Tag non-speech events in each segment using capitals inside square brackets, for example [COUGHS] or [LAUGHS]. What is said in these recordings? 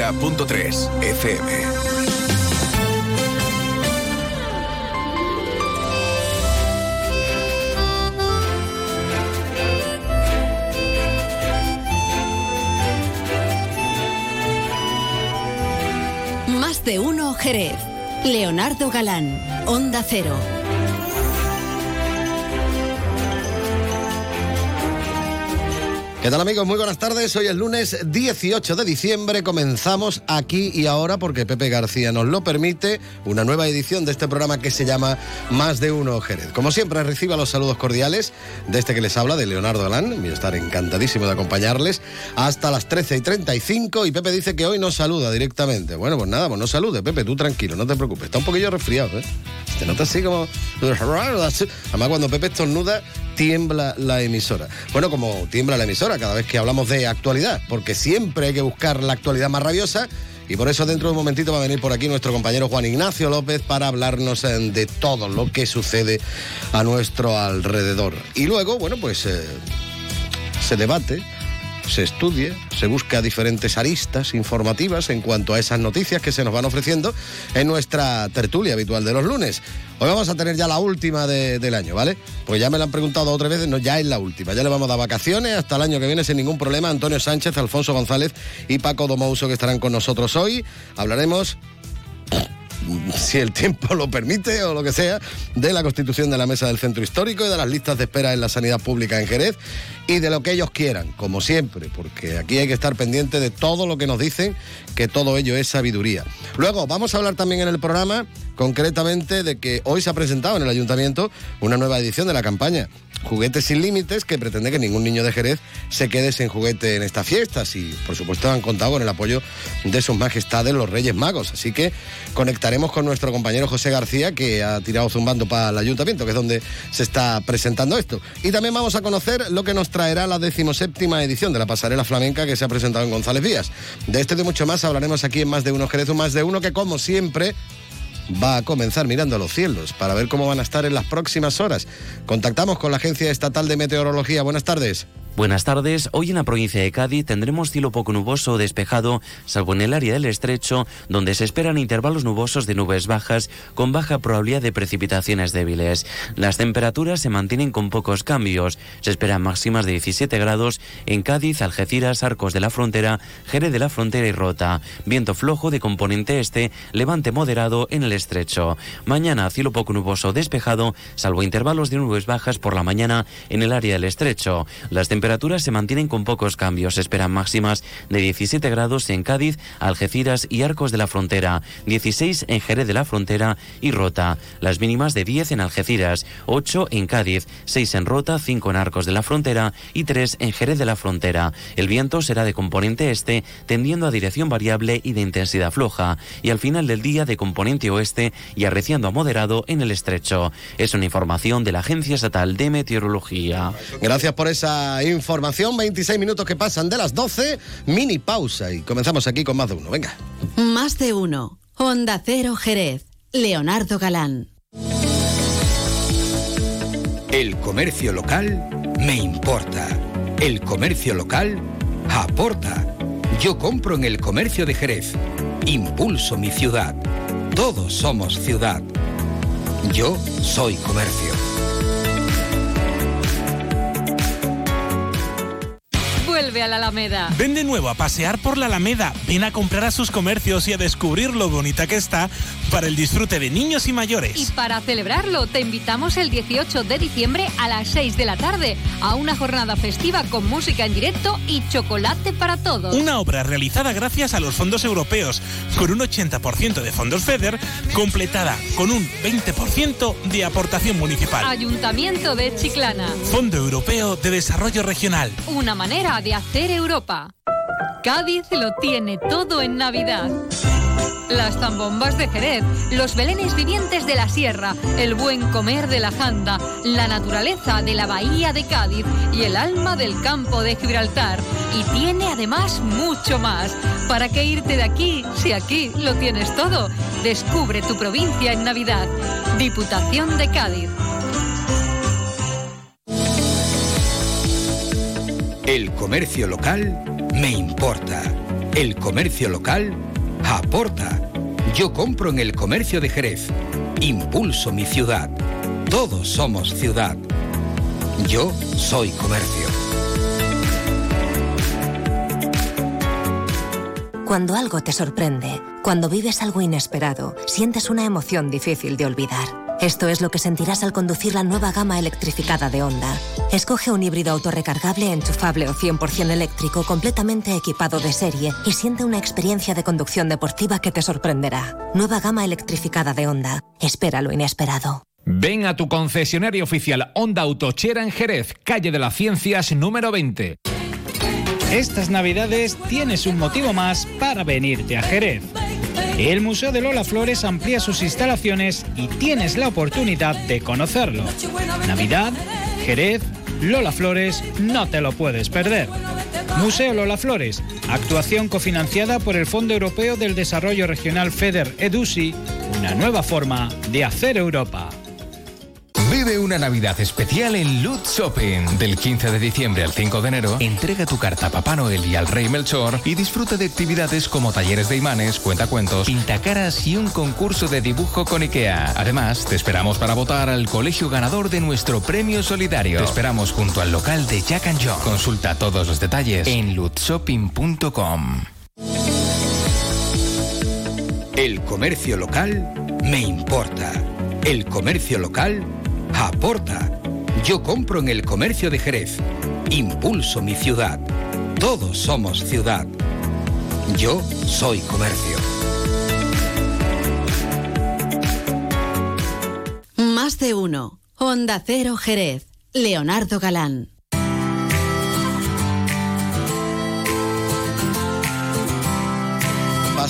90.3 FM. Más de uno Jerez. Leonardo Galán, Onda Cero. ¿Qué tal amigos? Muy buenas tardes. Hoy es lunes 18 de diciembre. Comenzamos aquí y ahora, porque Pepe García nos lo permite, una nueva edición de este programa que se llama Más de Uno Jerez. Como siempre, reciba los saludos cordiales de este que les habla, de Leonardo Galán. Voy a estar encantadísimo de acompañarles hasta las 13 y 35. Y Pepe dice que hoy nos saluda directamente. Bueno, pues nada, pues no salude, Pepe, tú tranquilo, no te preocupes. Está un poquillo resfriado, ¿eh? Te nota así como... [LAUGHS] Además, cuando Pepe estornuda, tiembla la emisora. Bueno, como tiembla la emisora cada vez que hablamos de actualidad, porque siempre hay que buscar la actualidad más rabiosa. Y por eso dentro de un momentito va a venir por aquí nuestro compañero Juan Ignacio López para hablarnos eh, de todo lo que sucede a nuestro alrededor. Y luego, bueno, pues eh, se debate, se estudie, se busca diferentes aristas informativas en cuanto a esas noticias que se nos van ofreciendo en nuestra tertulia habitual de los lunes. Hoy vamos a tener ya la última del año, ¿vale? Pues ya me la han preguntado otras veces, no, ya es la última. Ya le vamos a dar vacaciones hasta el año que viene sin ningún problema. Antonio Sánchez, Alfonso González y Paco Domouso que estarán con nosotros hoy. Hablaremos si el tiempo lo permite o lo que sea, de la constitución de la Mesa del Centro Histórico y de las listas de espera en la sanidad pública en Jerez y de lo que ellos quieran, como siempre, porque aquí hay que estar pendiente de todo lo que nos dicen, que todo ello es sabiduría. Luego, vamos a hablar también en el programa concretamente de que hoy se ha presentado en el ayuntamiento una nueva edición de la campaña Juguetes sin Límites, que pretende que ningún niño de Jerez se quede sin juguete en estas fiestas. Y por supuesto han contado con el apoyo de sus majestades los Reyes Magos. Así que conectaremos con nuestro compañero José García, que ha tirado zumbando para el ayuntamiento, que es donde se está presentando esto. Y también vamos a conocer lo que nos traerá la decimoséptima edición de la pasarela flamenca que se ha presentado en González Díaz. De esto y de mucho más hablaremos aquí en Más de Uno Jerez, más de uno que como siempre va a comenzar mirando a los cielos para ver cómo van a estar en las próximas horas. Contactamos con la Agencia Estatal de Meteorología. Buenas tardes. Buenas tardes. Hoy en la provincia de Cádiz tendremos cielo poco nuboso o despejado, salvo en el área del estrecho, donde se esperan intervalos nubosos de nubes bajas con baja probabilidad de precipitaciones débiles. Las temperaturas se mantienen con pocos cambios. Se esperan máximas de 17 grados en Cádiz, Algeciras, Arcos de la Frontera, Jerez de la Frontera y Rota. Viento flojo de componente este, levante moderado en el estrecho. Mañana cielo poco nuboso o despejado, salvo intervalos de nubes bajas por la mañana en el área del estrecho. Las se mantienen con pocos cambios. Se esperan máximas de 17 grados en Cádiz, Algeciras y Arcos de la Frontera, 16 en Jerez de la Frontera y Rota. Las mínimas de 10 en Algeciras, 8 en Cádiz, 6 en Rota, 5 en Arcos de la Frontera y 3 en Jerez de la Frontera. El viento será de componente este, tendiendo a dirección variable y de intensidad floja, y al final del día de componente oeste y arreciando a moderado en el estrecho. Es una información de la Agencia Estatal de Meteorología. Gracias por esa información. 26 minutos que pasan de las 12. Mini pausa y comenzamos aquí con más de uno. Venga. Más de uno. Honda Cero Jerez. Leonardo Galán. El comercio local me importa. El comercio local aporta. Yo compro en el comercio de Jerez. Impulso mi ciudad. Todos somos ciudad. Yo soy comercio. Vuelve a la Alameda. Ven de nuevo a pasear por la Alameda. Ven a comprar a sus comercios y a descubrir lo bonita que está para el disfrute de niños y mayores. Y para celebrarlo, te invitamos el 18 de diciembre a las 6 de la tarde a una jornada festiva con música en directo y chocolate para todos. Una obra realizada gracias a los fondos europeos, con un 80% de fondos FEDER, completada con un 20% de aportación municipal. Ayuntamiento de Chiclana. Fondo Europeo de Desarrollo Regional. Una manera de hacer Europa. Cádiz lo tiene todo en Navidad. Las zambombas de Jerez, los belenes vivientes de la sierra, el buen comer de la janda, la naturaleza de la bahía de Cádiz y el alma del campo de Gibraltar. Y tiene además mucho más. ¿Para qué irte de aquí si aquí lo tienes todo? Descubre tu provincia en Navidad. Diputación de Cádiz. El comercio local me importa. El comercio local aporta. Yo compro en el comercio de Jerez. Impulso mi ciudad. Todos somos ciudad. Yo soy comercio. Cuando algo te sorprende, cuando vives algo inesperado, sientes una emoción difícil de olvidar. Esto es lo que sentirás al conducir la nueva gama electrificada de Honda. Escoge un híbrido autorrecargable, enchufable o 100% eléctrico completamente equipado de serie y siente una experiencia de conducción deportiva que te sorprenderá. Nueva gama electrificada de Honda. Espera lo inesperado. Ven a tu concesionario oficial Honda Autochera en Jerez, calle de las Ciencias número 20. Estas navidades tienes un motivo más para venirte a Jerez. El Museo de Lola Flores amplía sus instalaciones y tienes la oportunidad de conocerlo. Navidad, Jerez, Lola Flores, no te lo puedes perder. Museo Lola Flores, actuación cofinanciada por el Fondo Europeo del Desarrollo Regional FEDER EDUSI, una nueva forma de hacer Europa. Vive una Navidad especial en Loot Shopping. Del 15 de diciembre al 5 de enero, entrega tu carta a Papá Noel y al Rey Melchor y disfruta de actividades como talleres de imanes, cuentacuentos, pintacaras y un concurso de dibujo con IKEA. Además, te esperamos para votar al colegio ganador de nuestro premio solidario. Te esperamos junto al local de Jack and John. Consulta todos los detalles en lootshopping.com. El comercio local me importa. El comercio local aporta. Yo compro en el comercio de Jerez. Impulso mi ciudad. Todos somos ciudad. Yo soy comercio. Más de uno. Honda Cero Jerez. Leonardo Galán.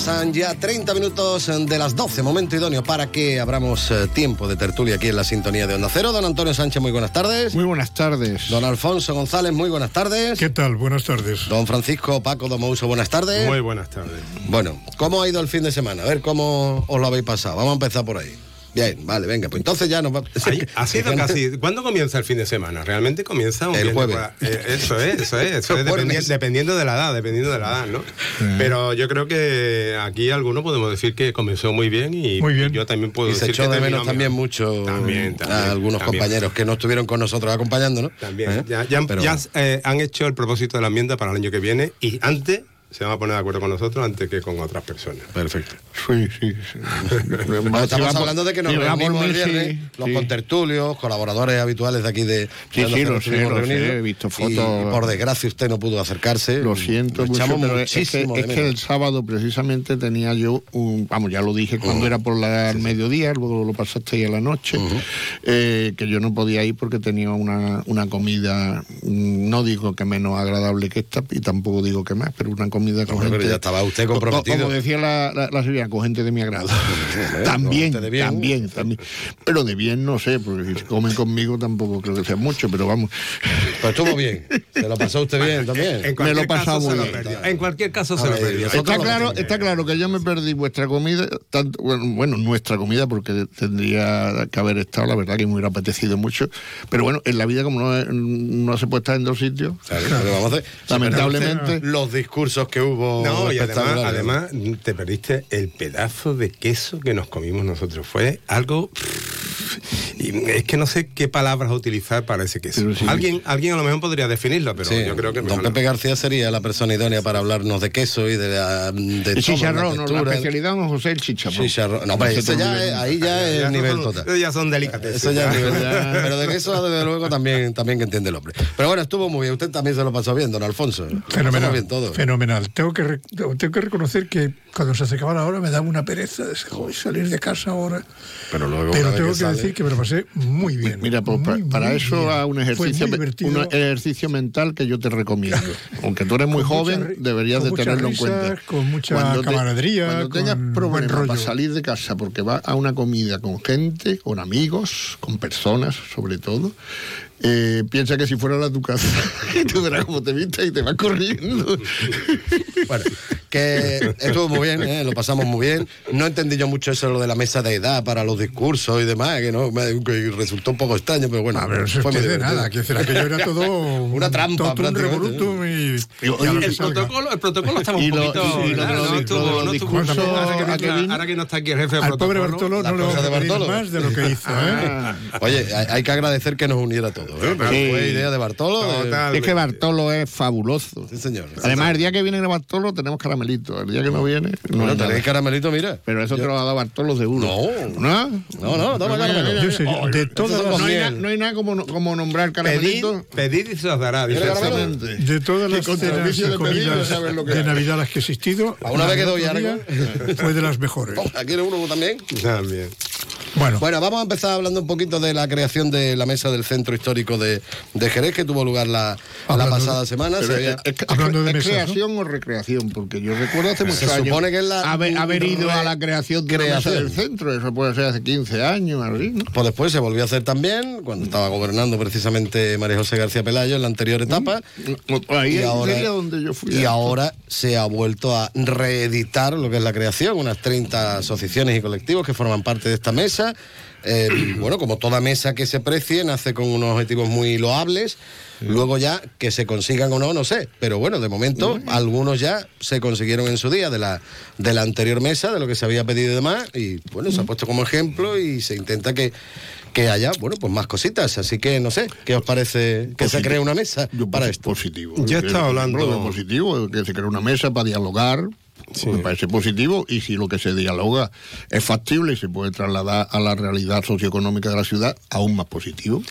Pasan ya 30 minutos de las 12, momento idóneo para que abramos eh, tiempo de tertulia aquí en la sintonía de Onda Cero. Don Antonio Sánchez, muy buenas tardes. Muy buenas tardes. Don Alfonso González, muy buenas tardes. ¿Qué tal? Buenas tardes. Don Francisco Paco Domouso, buenas tardes. Muy buenas tardes. Bueno, ¿cómo ha ido el fin de semana? A ver cómo os lo habéis pasado. Vamos a empezar por ahí. Bien, vale, venga, pues entonces ya nos va. Ahí, ha sido casi. ¿Cuándo comienza el fin de semana? Realmente comienza un El jueves. eh, eso es, eso es, eso [LAUGHS] El es dependi- jueves. dependiendo de la edad, dependiendo de la edad, ¿no? Pero yo creo que aquí algunos podemos decir que comenzó muy bien y Muy bien. yo también puedo Y se decir echó que de menos también mucho También, también, a algunos también. compañeros que no estuvieron con nosotros acompañándonos. También. ¿eh? Ya, ya- Pero ya, bueno. eh, han hecho el propósito de la enmienda para el año que viene y antes se van a poner de acuerdo con nosotros antes que con otras personas. Perfecto. Sí, sí. sí. [LAUGHS] Estamos hablando de que nos por reunimos el viernes, sí, los sí. contertulios, colaboradores habituales de aquí de... Sí, sí, lo sé, lo he visto Y, fotos. por desgracia usted no pudo acercarse. Lo siento Lo mucho, pero es que, muchísimo es de que el sábado precisamente tenía yo un, vamos, ya lo dije cuando era por la mediodía, luego lo pasaste ahí a la noche, eh, que yo no podía ir porque tenía una, una comida, mm, no digo que menos agradable que esta, y tampoco digo que más, pero una comida con Hombre, pero gente- ya estaba usted co- co- comprometido. Como decía la, la, la sevillana, con gente de mi agrado. [LAUGHS] También, de bien. también, también. Pero de bien no sé, porque si comen conmigo tampoco creo que sea mucho, pero vamos. Pues estuvo bien. Se lo pasó usted bien también. En Me lo se muy bien. perdió. En cualquier caso se lo perdió. Está claro, está claro que yo me perdí vuestra comida, tanto, bueno, bueno, nuestra comida, porque tendría que haber estado, la verdad que me hubiera apetecido mucho. Pero bueno, en la vida, como no, no se puede estar en dos sitios, Claro, pero vamos a hacer- Lamentablemente- Los discursos que hubo. No, y además, además te perdiste el pedazo de queso que nos comimos nosotros. Fue algo. Y es que no sé qué palabras utilizar para ese queso. Sí. alguien, alguien a lo mejor podría definirlo, pero Sí, yo creo que don mejor no. Pepe García sería la persona idónea para hablarnos de queso y de, la- de el chicharrón, la ¿no? la especialidad don José el chicharrón. Chicharrón. No, pero eso ya es- ahí ya es el nivel son, total. Ya son delicatessen. Eso ya es ¿no? nivel. Pero de queso, desde luego, también, también que entiende el hombre. Pero bueno, estuvo muy bien. Usted también se lo pasó bien, don Alfonso. Fenomenal. bien todo. Fenomenal. Tengo que, tengo que reconocer que cuando se acercaba la hora me daba una pereza de "Joder, salir de casa ahora. Pero luego. Pero tengo que que decir que me lo pasé muy bien. Mira, pues, Muy, para muy eso bien. a un ejercicio, un ejercicio mental que yo te recomiendo. [LAUGHS] Aunque tú eres muy Con mucha joven, ri- deberías de tenerlo risas, en cuenta. con mucha camaradería, cuando tengas con buen problemas para salir de casa, porque vas a una comida con gente, con amigos, con personas sobre todo, eh, piensa que si fuera a tu casa, y tú verás cómo te viste y te vas corriendo. [LAUGHS] Bueno, que estuvo muy bien, ¿eh? lo pasamos muy bien. No entendí yo mucho eso lo de la mesa de edad para los discursos y demás, que no me que resultó un poco extraño, pero bueno, A ver, eso fue muy de nada, que decir, aquello era todo [LAUGHS] un- una trampa, todo un revolutum y, Y- lo que el protocolo, el protocolo estaba Y un lo- poquito. y lo lo estuvo- no estuvo- discursos ahora que no que está- que aquí el jefe del Al pobre protocolo, Bartolo no Bartolo. más de lo que hizo. ¿eh? [LAUGHS] Oye, hay, hay que agradecer que nos uniera a todos, ¿eh? Porque Sí. fue idea de Bartolo. de-. Es que Bartolo es fabuloso. Sí, señor. Además, el día que viene Bartolo tenemos caramelito. El día que no viene, no Bueno, tenéis caramelito, mira. Pero eso te lo ha dado Bartolo seguro. No. ¿No? No, no, toma caramelo. Yo sé, de todas las- los No hay, na- no hay nada como, como nombrar caramelito. pedir y se los dará. Exactamente. De todas las cenas de comidas de. Navidad las que he existido, A una vez que doy algo. fue de las mejores. [LAUGHS] ¿Aquí eres uno también? También. Bueno, Bueno, vamos a empezar hablando un poquito de la creación de la mesa del Centro Histórico de, de Jerez, que tuvo lugar la, la pasada de- semana. Se es, había- es- es- Hablando de ¿es mesas, ¿no? creación o recreación? Porque yo recuerdo hace muchos Se años supone que es la haber, haber ido a la creación de la mesa creación. del centro. Eso puede ser hace 15 años, así, ¿no? Pues después se volvió a hacer también, cuando estaba gobernando precisamente María José García Pelayo en la anterior etapa. Ahí Y ahora- donde yo fui. Y a- ahora se ha vuelto a reeditar lo que es la creación, unas 30 asociaciones y colectivos que forman parte de esta mesa. Eh, [CLEARS THROAT] bueno, como toda mesa que se precie, nace con unos objetivos muy loables. Luego ya que se consigan o no, no sé. Pero bueno, de momento algunos ya se consiguieron en su día de la, de la anterior mesa, de lo que se había pedido y demás. Y bueno, se ha puesto como ejemplo y se intenta que, que haya, bueno, pues más cositas. Así que no sé, ¿qué os parece que se cree una mesa Yo para esto? Positivo. Yo Que- estaba hablando- positivo, que se crea una mesa para dialogar. Me parece positivo y si lo que se dialoga es factible y se puede trasladar a la realidad socioeconómica de la ciudad, aún más positivo.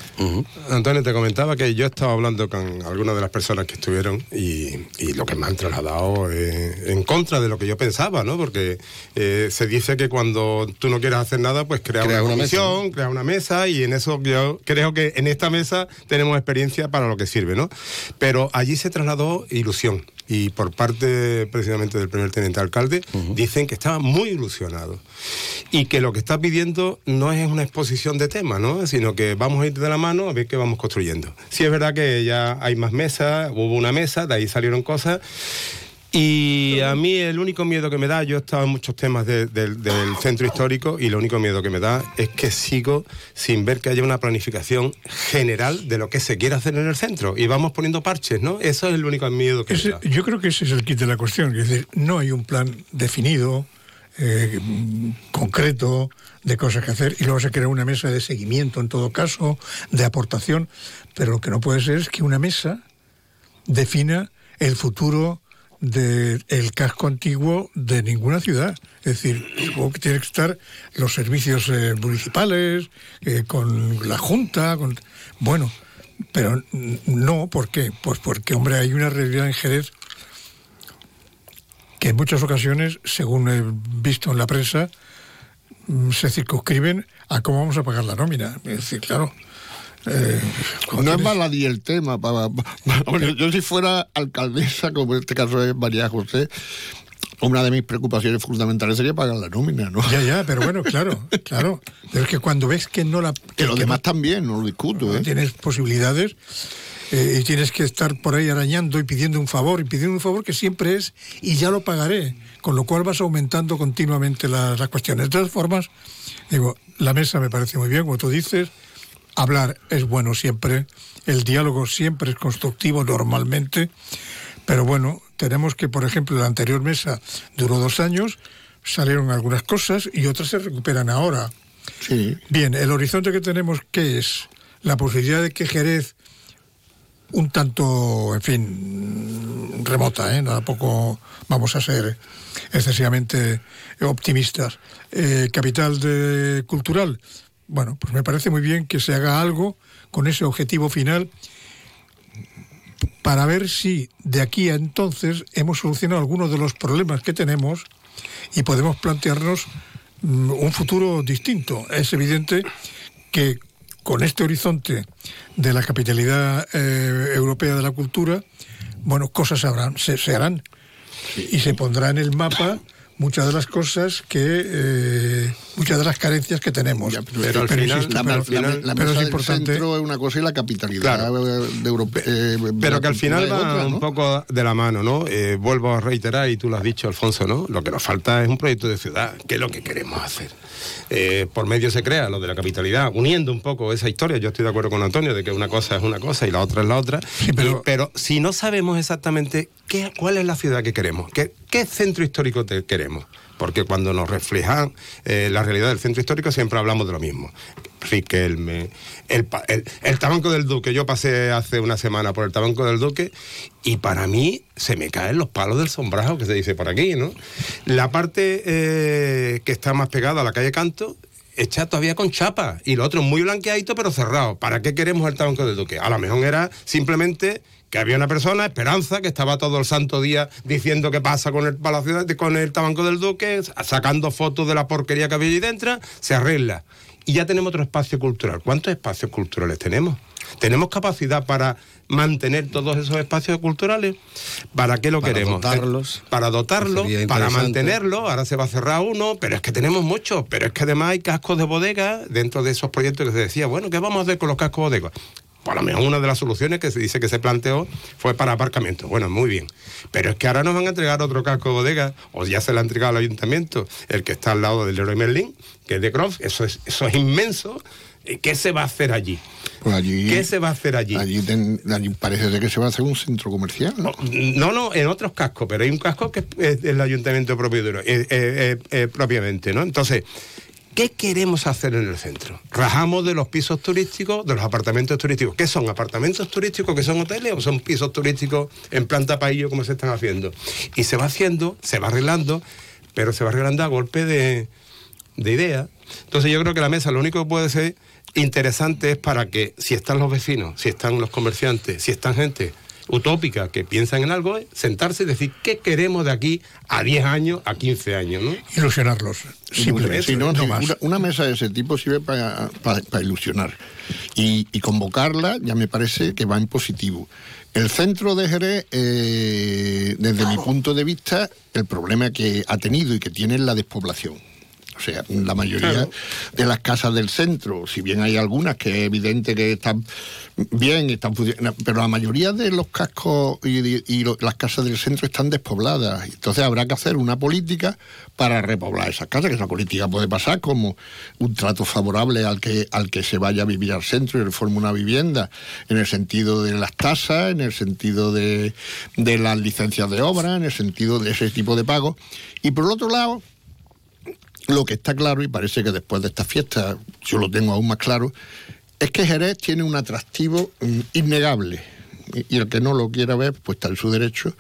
Antonio, te comentaba que yo estaba hablando con algunas de las personas que estuvieron y, y lo que me han trasladado eh, en contra de lo que yo pensaba, ¿no? Porque eh, se dice que cuando tú no quieres hacer nada, pues crea Crea una una mesa, comisión, crea una mesa y en eso yo creo que en esta mesa tenemos experiencia para lo que sirve, ¿no? Pero allí se trasladó ilusión y por parte precisamente del primer teniente alcalde dicen que estaba muy ilusionado y que lo que está pidiendo no es una exposición de temas, ¿no? sino que vamos a ir de la mano a ver qué vamos construyendo. Sí es verdad que ya hay más mesas, hubo una mesa, de ahí salieron cosas. Y a mí el único miedo que me da, yo he estado en muchos temas de- del- del centro histórico y lo único miedo que me da es que sigo sin ver que haya una planificación general de lo que se quiere hacer en el centro. Y vamos poniendo parches, ¿no? Eso es el único miedo que me da. yo creo que ese es el kit de la cuestión. Es decir, no hay un plan definido, eh, concreto, de cosas que hacer, y luego se crea una mesa de seguimiento en todo caso, de aportación, pero lo que no puede ser es que una mesa defina el futuro del casco antiguo de ninguna ciudad. Es decir, supongo que tienen que estar los servicios eh, municipales, eh, con la Junta, con... Bueno, pero no, ¿por qué? Pues porque, hombre, hay una realidad en Jerez que en muchas ocasiones, según he visto en la prensa, mm, se circunscriben a cómo vamos a pagar la nómina. Es decir, claro. Eh, No es baladí el tema. Para, yo si fuera alcaldesa, como en este caso es María José, una de mis preocupaciones fundamentales sería pagar la nómina, ¿no? Ya, ya, pero bueno, claro, claro. Pero es que cuando ves que no la... Que los demás también, no lo discuto, no ¿eh? tienes posibilidades eh, y tienes que estar por ahí arañando y pidiendo un favor y pidiendo un favor que siempre es y ya lo pagaré, con lo cual vas aumentando continuamente las, las cuestiones. De todas formas, digo, la mesa me parece muy bien, como tú dices, hablar es bueno siempre, el diálogo siempre es constructivo normalmente, pero bueno, tenemos que, por ejemplo, la anterior mesa duró dos años, salieron algunas cosas y otras se recuperan ahora. Sí. Bien, el horizonte que tenemos, ¿qué es? La posibilidad de que Jerez, un tanto, en fin, remota, ¿eh? Tampoco vamos a ser excesivamente optimistas. Eh, capital de, cultural, bueno, pues me parece muy bien que se haga algo con ese objetivo final para ver si de aquí a entonces hemos solucionado algunos de los problemas que tenemos y podemos plantearnos mm, un futuro distinto. Es evidente que con este horizonte de la capitalidad eh, europea de la cultura, bueno, cosas habrán, se, se harán y se pondrá en el mapa muchas de las cosas que, eh, muchas de las carencias que tenemos. pero al final- insisto, la- pero- final- La pero mesa es del importante. centro es una cosa y la capitalidad Claro. de Europe- eh, Pero la que al final va es otra, ¿no? un poco de la mano, ¿no? Eh, vuelvo a reiterar, y tú lo has dicho, Alfonso, ¿no? Lo que nos falta es un proyecto de ciudad. ¿Qué es lo que queremos hacer? Eh, por medio se crea lo de la capitalidad, uniendo un poco esa historia. Yo estoy de acuerdo con Antonio de que una cosa es una cosa y la otra es la otra. pero- Y- pero si no sabemos exactamente qué, cuál es la ciudad que queremos, qué, qué centro histórico te queremos, porque cuando nos reflejan eh, la realidad del centro histórico siempre hablamos de lo mismo. Riquelme, el, Tabanco del Duque. Yo pasé hace una semana por el Tabanco del Duque y para mí se me caen los palos del sombrajo que se dice por aquí, ¿no? La parte eh, que está más pegada a la calle Canto hecha todavía con chapa y lo otro muy blanqueadito pero cerrado. ¿Para qué queremos el Tabanco del Duque? A lo mejor era simplemente que había una persona, Esperanza, que estaba todo el santo día diciendo qué pasa con el Palacio de- con el Tabanco del Duque, sacando fotos de la porquería que había allí dentro, se arregla. Y ya tenemos otro espacio cultural. ¿Cuántos espacios culturales tenemos? ¿Tenemos capacidad para mantener todos esos espacios culturales? ¿Para qué lo Para queremos? dotarlos. Para dotarlos, para interesante. mantenerlo. Ahora se va a cerrar uno, pero es que tenemos muchos. Pero es que además hay cascos de bodega dentro de esos proyectos que se decía, bueno, ¿qué vamos a hacer con los cascos de bodega? Por lo menos una de las soluciones que se dice que se planteó fue para aparcamiento. Bueno, muy bien. Pero es que ahora nos van a entregar otro casco de bodega, o ya se le ha entregado al ayuntamiento, el que está al lado del Leroy Merlin, que es de Croft. Eso es, eso es inmenso. Eh, ¿Qué se va a hacer allí? Pues allí, ¿Qué se va a hacer allí? allí, ten- allí parece ser que se va a hacer un centro comercial. ¿no? No, no, en otros cascos, pero hay un casco que es el ayuntamiento propio eh, eh, propiamente, ¿no? Entonces, ¿qué queremos hacer en el centro? ¿Rajamos de los pisos turísticos, de los apartamentos turísticos? ¿Qué son? ¿Apartamentos turísticos que son hoteles o son pisos turísticos en planta paillo como se están haciendo? Y se va haciendo, se va arreglando, pero se va arreglando a golpe de, de ideas. Entonces yo creo que la mesa lo único que puede ser interesante es para que si están los vecinos, si están los comerciantes, si están gente utópica que piensan en algo, es sentarse y decir qué queremos de aquí a 10 años, a 15 años, ¿no? Ilusionarlos. Simplemente. Si no, no más. Una, una mesa de ese tipo sirve para ilusionar. Y, y convocarla ya me parece que va en positivo. El centro de Jerez, eh, desde mi punto de vista, el problema que ha tenido y que tiene es la despoblación. O sea, la mayoría Claro. de las casas del centro, si bien hay algunas que es evidente que están bien, están funcionando, pero la mayoría de los cascos y, las casas del centro están despobladas. Entonces habrá que hacer una política para repoblar esas casas, que esa política puede pasar como un trato favorable al que, al que se vaya a vivir al centro y reforme una vivienda, en el sentido de las tasas, en el sentido de, de las licencias de obra, en el sentido de ese tipo de pagos. Y por el otro lado, lo que está claro, y parece que después de esta fiesta yo lo tengo aún más claro, es que Jerez tiene un atractivo mm, innegable. Y, el que no lo quiera ver, pues está en su derecho.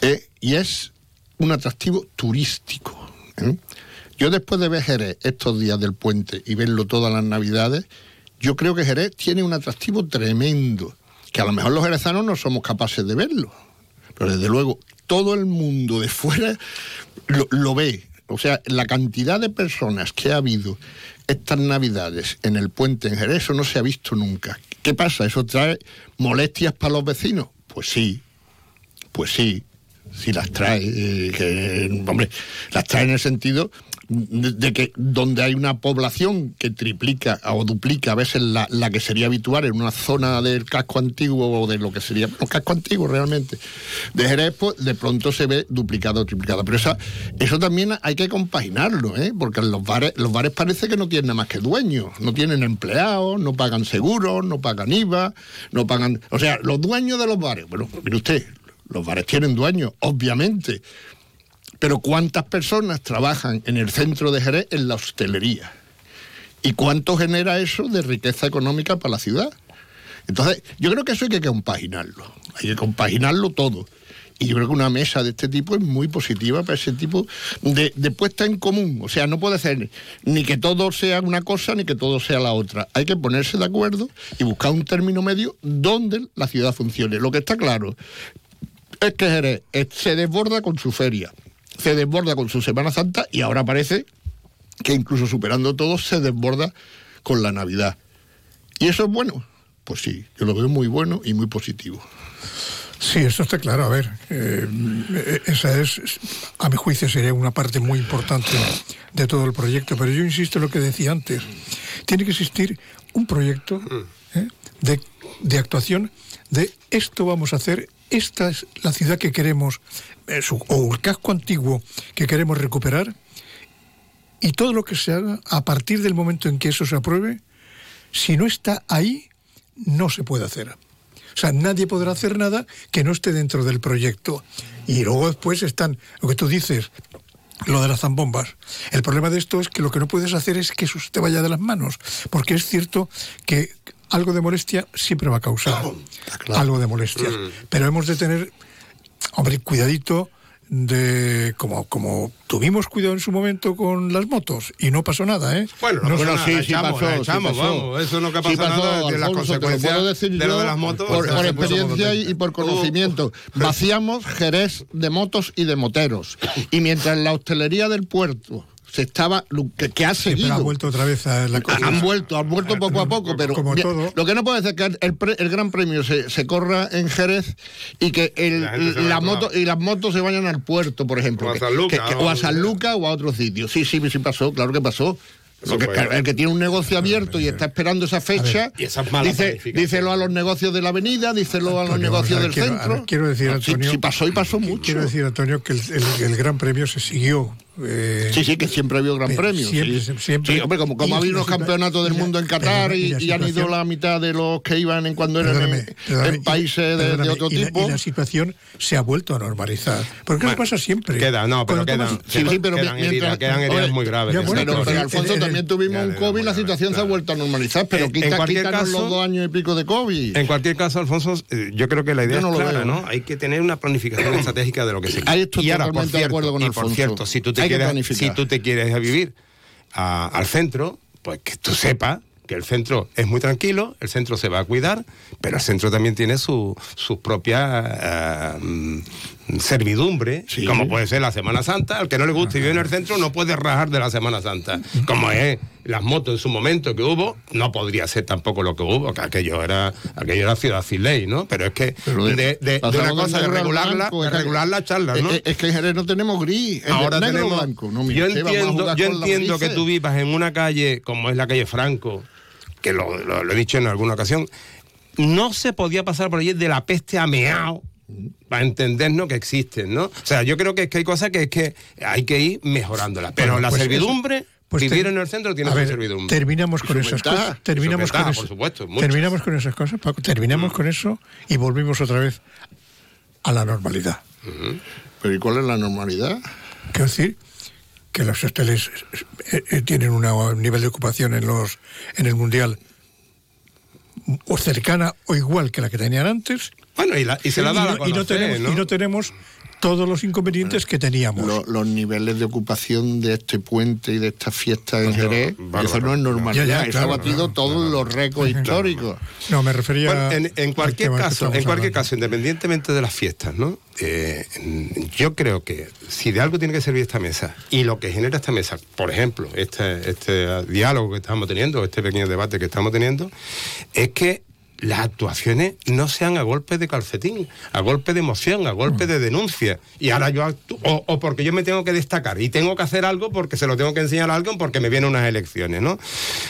eh, y es un atractivo turístico. ¿eh? Yo después de ver Jerez estos días del puente y verlo todas las navidades, yo creo que Jerez tiene un atractivo tremendo, que a lo mejor los jerezanos no somos capaces de verlo. Pero desde luego, todo el mundo de fuera lo ve. O sea, la cantidad de personas que ha habido estas navidades en el puente en Jerez, eso no se ha visto nunca. ¿Qué pasa? ¿Eso trae molestias para los vecinos? Pues sí, pues sí, sí las trae. eh, que, hombre, las trae en el sentido de, que donde hay una población que triplica o duplica a veces la, la que sería habitual en una zona del casco antiguo o de lo que sería un casco antiguo realmente de Jerez, pues de pronto se ve duplicado o triplicado. Pero esa, eso también hay que compaginarlo, ¿eh? porque los bares, los bares parece que no tienen nada más que dueños, no tienen empleados, no pagan seguros, no pagan IVA, no pagan. O sea, los dueños de los bares, bueno, mire usted, los bares tienen dueños, obviamente. Pero ¿cuántas personas trabajan en el centro de Jerez en la hostelería? ¿Y cuánto genera eso de riqueza económica para la ciudad? Entonces, yo creo que eso hay que compaginarlo. Hay que compaginarlo todo. Y yo creo que una mesa de este tipo es muy positiva para ese tipo de, de puesta en común. O sea, no puede ser ni que todo sea una cosa ni que todo sea la otra. Hay que ponerse de acuerdo y buscar un término medio donde la ciudad funcione. Lo que está claro es que Jerez eh, se desborda con su feria, se desborda con su Semana Santa y ahora parece que incluso superando todo se desborda con la Navidad. ¿Y eso es bueno? Pues sí, yo lo veo muy bueno y muy positivo. Sí, eso está claro. A ver, eh, eh, esa es, a mi juicio, sería una parte muy importante de todo el proyecto. Pero yo insisto en lo que decía antes. Tiene que existir un proyecto ¿eh? de, de actuación de esto vamos a hacer, esta es la ciudad que queremos, o el casco antiguo que queremos recuperar, y todo lo que se haga a partir del momento en que eso se apruebe, si no está ahí, no se puede hacer. O sea, nadie podrá hacer nada que no esté dentro del proyecto. Y luego después están, lo que tú dices, lo de las zambombas. El problema de esto es que lo que no puedes hacer es que eso te vaya de las manos, porque es cierto que algo de molestia siempre va a causar [COUGHS] algo de molestia. Pero hemos de tener, hombre, cuidadito de como como tuvimos cuidado en su momento con las motos y no pasó nada, ¿eh? Bueno, No bueno, sí, sí pasó, echamos, vamos. Eso no que Sí pasa pasó, nada de las consecuencias de lo de las motos. por, experiencia y, y por conocimiento. Vaciamos Jerez de motos y de moteros. Y mientras la hostelería del puerto se estaba, que, que ha Sí, pero seguido. ha vuelto otra vez a la cosa. Han vuelto, han vuelto poco a poco, pero Como todo. lo que no puede ser que el, pre- el Gran Premio se, se corra en Jerez y que el- La moto y las motos se vayan al puerto, por ejemplo. O a San Lucas, que- que- o a San. Lucas o a otro sitio. Sí, sí, sí pasó, claro que pasó. Porque el que tiene un negocio abierto y está esperando esa fecha, Y esa es mala dice, díselo a los negocios de la avenida, díselo a los negocios ver, del quiero- centro. ver, quiero decir, Sí, Antonio, sí pasó y pasó mucho. Quiero decir, Antonio, que el, el- el Gran Premio se siguió. Eh, Sí, sí, que siempre ha habido gran Pero premio. siempre, sí. siempre. Sí, hombre, como, como ha habido situa- campeonatos del mundo en Qatar y y, la y han ido la mitad de los que iban en cuando eran Perdóname, en, perdóname, en países de- otro y la- tipo. y la situación se ha vuelto a normalizar. Porque eso Bueno, pasa siempre. Queda, no, pero Cuando quedan, tomas- Sí, sí, pero quedan mientras- heridas, quedan heridas Oye, muy graves. ya, en ese bueno, Pero, en- Alfonso, en- también tuvimos un COVID y la situación se ha vuelto a normalizar. Pero En- en quita, cualquier quítanos caso- los dos años y pico de COVID. En cualquier caso, Alfonso, eh, yo creo que la idea es lo clara, veo. ¿no? Hay que tener una planificación estratégica de lo que se Ahí estoy totalmente de cierto, acuerdo con y Alfonso. por cierto, si tú te Quieres, si tú te quieres vivir a- al centro, pues que tú sepas que el centro es muy tranquilo, el centro se va a cuidar, pero el centro también tiene su- sus propias eh, servidumbre, Sí. como puede ser la Semana Santa, al que no le guste vivir en el centro no puede rajar de la Semana Santa, como es las motos en su momento que hubo, no podría ser tampoco lo que hubo, que aquello era aquello era ciudad sin ley, ¿no? Pero es que Pero de, de- de pasamos una cosa de regularla, blanco, regular las charlas, ¿no? Es, es que en Jerez no tenemos gris. Ahora negro tenemos, blanco. No, mire, yo entiendo, yo entiendo que tú vivas en una calle como es la calle Franco, que lo, lo- lo he dicho en alguna ocasión, no se podía pasar por allí de la peste a meao para entendernos que existen, ¿no? O sea, yo creo que, es que hay cosas que es que hay que ir mejorándolas. Pero Bueno, la pues servidumbre, eso- pues vivir en el centro tiene servidumbre. Terminamos con esas ventaja, cosas. Terminamos ventaja, con por eso. supuesto. Terminamos con esas cosas, Paco. Terminamos con eso y volvimos otra vez a la normalidad. Pero ¿y cuál es la normalidad? Quiero decir que los hoteles eh, eh, tienen una- un nivel de ocupación en los en el mundial o cercana o igual que la que tenían antes. Bueno, y, la- y se la y, da a no, y no conocer, tenemos ¿no? y no tenemos todos los inconvenientes que teníamos. Lo- los niveles de ocupación de este puente y de estas fiestas en No, Jerez, eso no es normalidad, Ya, ya, eso claro, ha batido claro, todos los récords históricos. No, me refería Bueno, en, en al cualquier caso, en cualquier hablando. caso, independientemente de las fiestas, ¿no? Eh, yo creo que si de algo tiene que servir esta mesa y lo que genera esta mesa, por ejemplo, este, este diálogo que estamos teniendo, este pequeño debate que estamos teniendo, es que las actuaciones no sean a golpe de calcetín, a golpe de emoción, a golpe de denuncia. Y ahora yo actúo, o, porque yo me tengo que destacar y tengo que hacer algo porque se lo tengo que enseñar a alguien porque me vienen unas elecciones, ¿no?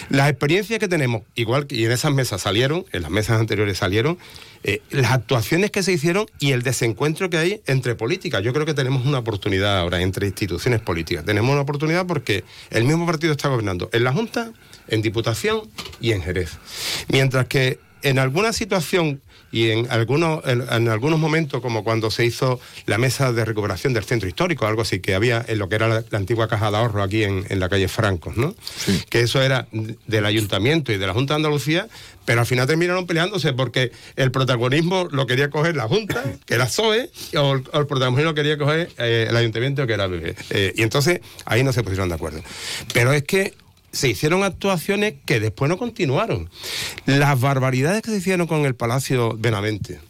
Las experiencias que tenemos, igual que en esas mesas salieron, en las mesas anteriores salieron, eh, las actuaciones que se hicieron y el desencuentro que hay entre políticas. Yo creo que tenemos una oportunidad ahora entre instituciones políticas. Tenemos una oportunidad porque el mismo partido está gobernando en la Junta, en Diputación y en Jerez. Mientras que en alguna situación y en algunos, en, en algunos momentos, como cuando se hizo la mesa de recuperación del centro histórico, algo así que había en lo que era la, la antigua caja de ahorro aquí en, en la calle Francos, ¿no? Que eso era del ayuntamiento y de la Junta de Andalucía, pero al final terminaron peleándose porque el protagonismo lo quería coger la Junta, [LAUGHS] que era SOE, o el, o el protagonismo lo quería coger eh, el ayuntamiento, que era BB. Eh, y entonces ahí no se pusieron de acuerdo. Pero es que se hicieron actuaciones que después no continuaron. Las barbaridades que se hicieron con el Palacio Benavente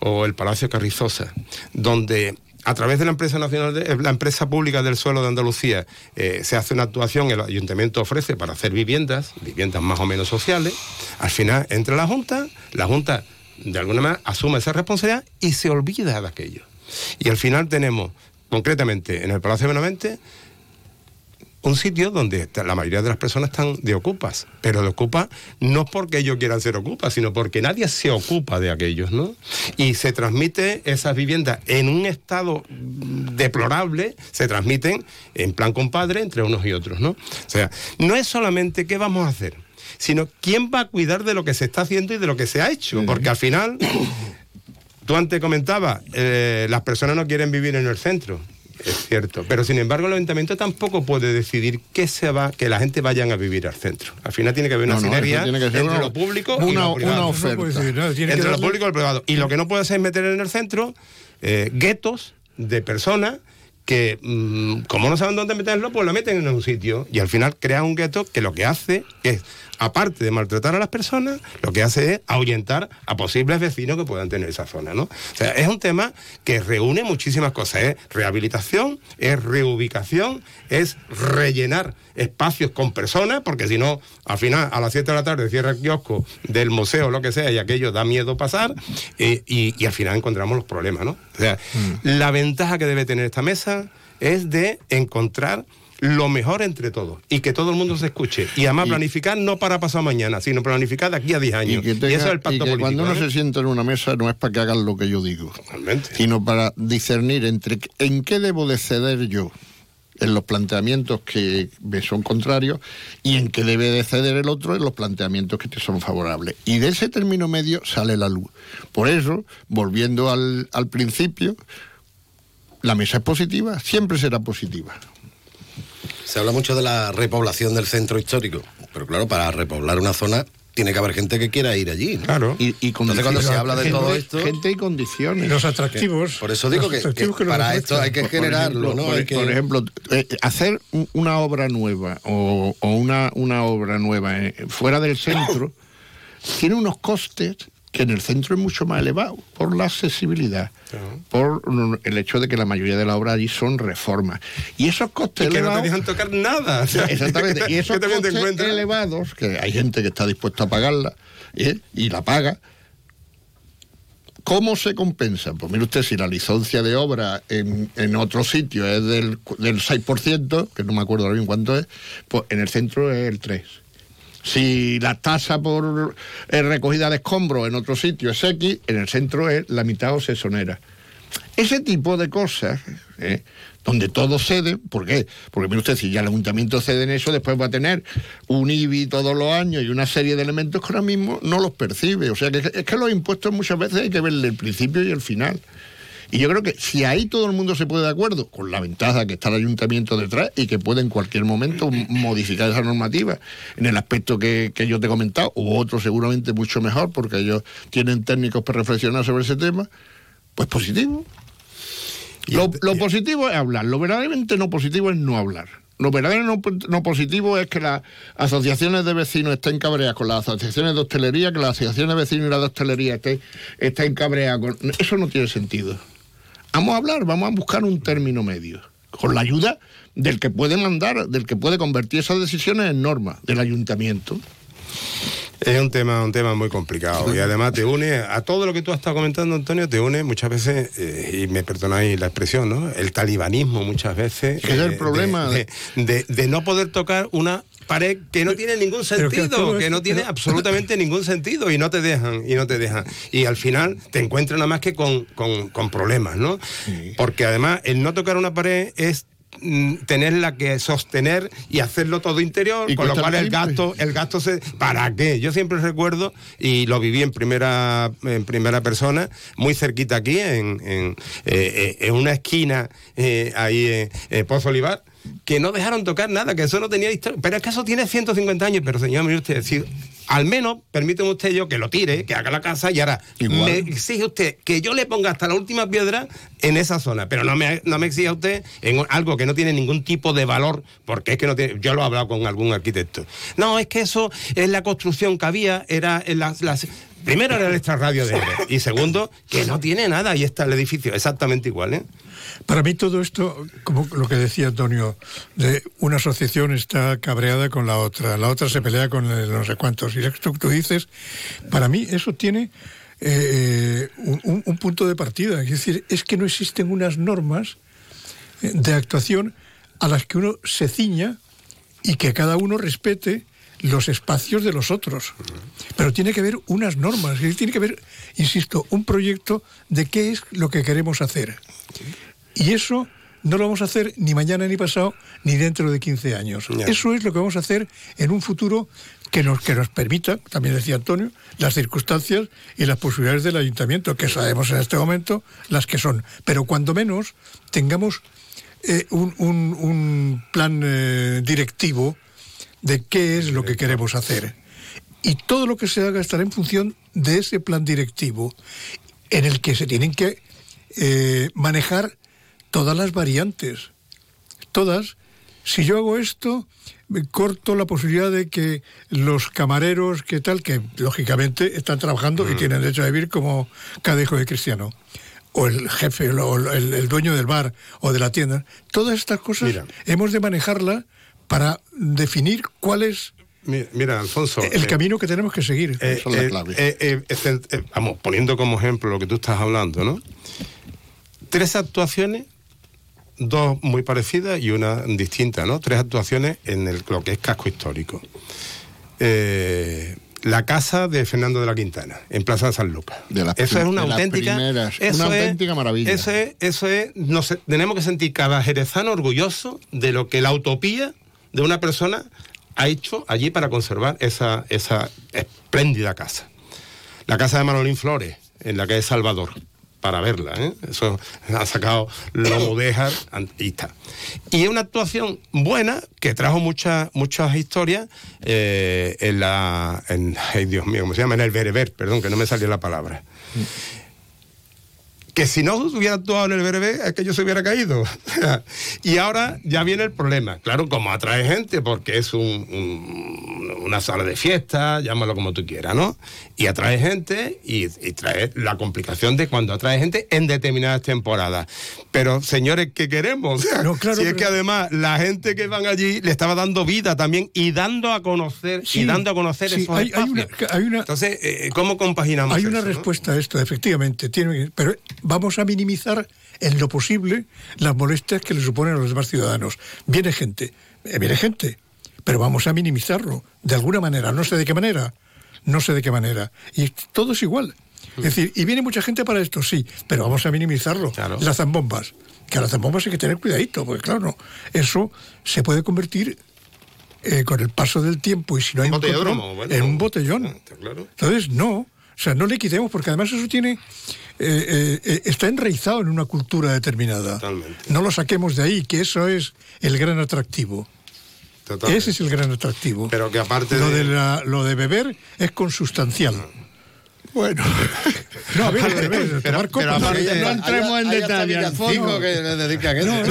o el Palacio Carrizosa, donde a través de la empresa nacional, de, la empresa pública del suelo de Andalucía, eh, se hace una actuación, el ayuntamiento ofrece para hacer viviendas, viviendas más o menos sociales. Al final entra la Junta, la Junta de alguna manera asume esa responsabilidad y se olvida de aquello. Y al final tenemos, concretamente, en el Palacio Benavente, un sitio donde la mayoría de las personas están de ocupas, pero de ocupas no porque ellos quieran ser ocupas, sino porque nadie se ocupa de aquellos, ¿no? Y se transmite esas viviendas en un estado deplorable, se transmiten en plan compadre entre unos y otros, ¿no? O sea, no es solamente qué vamos a hacer, sino quién va a cuidar de lo que se está haciendo y de lo que se ha hecho, porque al final, tú antes comentabas, eh, las personas no quieren vivir en el centro, es cierto. Pero sin embargo, el ayuntamiento tampoco puede decidir que se va, que la gente vayan a vivir al centro. Al final tiene que haber una No, sinergia entre una- lo público y lo privado. una oferta. No puede decir nada, tiene que entre lo público y lo privado. Y lo que no puede hacer es meter en el centro eh, guetos de personas que, mm, como no saben dónde meterlo, pues lo meten en un sitio. Y al final crea un gueto que lo que hace es, aparte de maltratar a las personas, lo que hace es ahuyentar a posibles vecinos que puedan tener esa zona, ¿no? O sea, es un tema que reúne muchísimas cosas. Es rehabilitación, es reubicación, es rellenar espacios con personas, porque si no, al final, a las 7 de la tarde cierra el kiosco del museo o lo que sea, y aquello da miedo pasar, eh, y, y al final encontramos los problemas, ¿no? O sea, la ventaja que debe tener esta mesa es de encontrar lo mejor entre todos y que todo el mundo se escuche. Y además planificar no para pasado mañana, sino planificar de aquí a 10 años. Y, eso es el pacto y que político. cuando uno ¿eh? se sienta en una mesa no es para que hagan lo que yo digo, sino para discernir entre en qué debo de ceder yo en los planteamientos que me son contrarios y en qué debe de ceder el otro en los planteamientos que te son favorables. Y de ese término medio sale la luz. Por eso, volviendo al, al principio, la mesa es positiva, siempre será positiva. Se habla mucho de la repoblación del centro histórico, pero claro, para repoblar una zona tiene que haber gente que quiera ir allí. ¿no? Claro. Y, y Entonces cuando se habla de gente- todo esto... Gente y condiciones. Los atractivos. Por eso digo que, que para esto hay que Por- generarlo, ejemplo, ¿no? Por, Hay que- por ejemplo, eh, hacer un- una obra nueva o, o una, una obra nueva eh, fuera del centro [CLEARS THROAT] tiene unos costes que en el centro es mucho más elevado por la accesibilidad, por el hecho de que la mayoría de las obras allí son reformas. Y esos costes Y que no te elevados... dejan tocar nada. o sea, [LAUGHS] Exactamente. [LAUGHS] Y esos que costes elevados, que hay gente que está dispuesta a pagarla ¿eh? y la paga, ¿Cómo se compensa? Pues mire usted, si la licencia de obra en, en otro sitio es del, del 6%, que no me acuerdo ahora bien cuánto es, pues en el centro es el 3%. Si la tasa por eh, recogida de escombros en otro sitio es X, en el centro es la mitad o se exonera. Ese tipo de cosas, ¿eh? donde todo cede, ¿por qué? Porque mire usted, si ya el ayuntamiento cede en eso, después va a tener un IBI todos los años y una serie de elementos que ahora mismo no los percibe. O sea, que es que los impuestos muchas veces hay que verle el principio y el final. Y yo creo que si ahí todo el mundo se puede de acuerdo, con la ventaja que está el ayuntamiento detrás y que puede en cualquier momento modificar esa normativa en el aspecto que, que yo te he comentado, o otro seguramente mucho mejor, porque ellos tienen técnicos para reflexionar sobre ese tema, pues positivo. Lo, lo positivo es hablar, lo verdaderamente no positivo es no hablar. Lo verdaderamente no, no positivo es que las asociaciones de vecinos estén cabreadas con las asociaciones de hostelería, que las asociaciones de vecinos y las de hostelería estén, estén cabreadas con... Eso no tiene sentido. Vamos a hablar, vamos a buscar un término medio, con la ayuda del que puede mandar, del que puede convertir esas decisiones en normas, del ayuntamiento. Es un tema, un tema muy complicado y además te une a todo lo que tú has estado comentando, Antonio, te une muchas veces, eh, y me perdonáis la expresión, ¿no? El talibanismo muchas veces. Ese es el eh, problema. De, de- de- de no poder tocar una pared que no tiene ningún que sentido, que, no tiene absolutamente [LAUGHS] ningún sentido y no te dejan, y no te dejan. Y al final te encuentras nada más que con, con- con problemas, ¿no? Porque además el no tocar una pared es mm, tenerla que sostener y hacerlo todo interior, con lo cual el gasto el gasto se para qué yo siempre recuerdo y lo viví en primera en primera persona muy cerquita aquí en, en, eh, eh, en una esquina eh, ahí en, en Pozo Olivar que no dejaron tocar nada que eso no tenía historia pero es que eso tiene 150 años pero señor mire usted si al menos permíteme usted yo que lo tire que haga la casa y ahora Igual. me exige usted que yo le ponga hasta la última piedra en esa zona pero no me no me exija usted en algo que no tiene ningún tipo de valor porque es que no tiene yo lo he hablado con algún arquitecto no es que eso es la construcción que había era en las, las- primero era el extrarradio de Ebro, y segundo que no tiene nada y está el edificio exactamente igual ¿eh? Para mí todo esto, como lo que decía Antonio, de una asociación está cabreada con la otra, la otra se pelea con el no sé cuántos. Y esto que tú dices, para mí eso tiene eh, un, un punto de partida. Es decir, es que no existen unas normas eh, de actuación a las que uno se ciña y que cada uno respete los espacios de los otros. Pero tiene que haber unas normas, tiene que haber, insisto, un proyecto de qué es lo que queremos hacer. Y eso no lo vamos a hacer ni mañana ni pasado ni dentro de 15 años. Eso es lo que vamos a hacer en un futuro que nos, que nos permita, también decía Antonio, las circunstancias y las posibilidades del ayuntamiento, que sabemos en este momento las que son. Pero cuando menos tengamos eh, un, un- un plan eh, directivo de qué es lo que queremos hacer. Y todo lo que se haga estará en función de ese plan directivo en el que se tienen que eh, manejar todas las variantes. Todas. Si yo hago esto, me corto la posibilidad de que los camareros, que tal, que lógicamente están trabajando y tienen derecho a vivir como cada hijo de cristiano, o el jefe, o el, el dueño del bar o de la tienda, todas estas cosas hemos de manejarlas para definir cuál es Mira, Alfonso. el eh, camino que tenemos que seguir. eh, eh, eh, eh, este, eh, vamos, poniendo como ejemplo lo que tú estás hablando, ¿no? Tres actuaciones, dos muy parecidas y una distinta, ¿no? Tres actuaciones en el, lo que es casco histórico. Eh, la casa de Fernando de la Quintana, en Plaza de San Lucas. las eso prim- es una de auténtica. primeras, eso una es- auténtica maravilla. Eso es, eso es, no sé, tenemos que sentir cada jerezano orgulloso de lo que la utopía de una persona ha hecho allí para conservar esa, esa espléndida casa. La casa de Manolín Flores, en la calle Salvador, para verla. ¿eh? Eso ha sacado Lomo Dejar y está. Y es una actuación buena que trajo muchas muchas historias eh, en la. En, ay, Dios mío, ¿cómo se llama? En el Bereber, perdón, que no me salió la palabra. Que si no hubiera actuado en el que yo se hubiera caído. [LAUGHS] y ahora ya viene el problema. Claro, como atrae gente, porque es un- un- una sala de fiesta, llámalo como tú quieras, ¿no? Y atrae gente y, y trae la complicación de cuando atrae gente en determinadas temporadas. Pero, señores, ¿qué queremos? si es que además la gente que van allí le estaba dando vida también y dando a conocer Sí, y dando a conocer sí, esos hay- hay una- espacios. hay una- Entonces, eh, ¿cómo compaginamos Hay una eso, no? respuesta a esto, efectivamente. Tiene, pero vamos a minimizar en lo posible las molestias que le suponen a los demás ciudadanos. Viene gente, eh, viene gente, pero vamos a minimizarlo de alguna manera. No sé de qué manera, no sé de qué manera. Y todo es igual. Es decir, y viene mucha gente para esto, sí, pero vamos a minimizarlo. Las zambombas. Que a las zambombas hay que tener cuidadito, porque claro, no, eso se puede convertir eh, con el paso del tiempo y si no hay un botellódromo, control, bueno. en un botellón. Entonces, no. O sea, no le quitemos, porque además eso tiene. eh, eh, eh, está enraizado en una cultura determinada. No lo saquemos de ahí, que eso es el gran atractivo. Totalmente. Ese es el gran atractivo. Pero que aparte lo de- de, la- lo de beber es consustancial. Bueno. [LAUGHS] No, a ver, al revés, tomar copas. aparte, no entremos en detalle, No,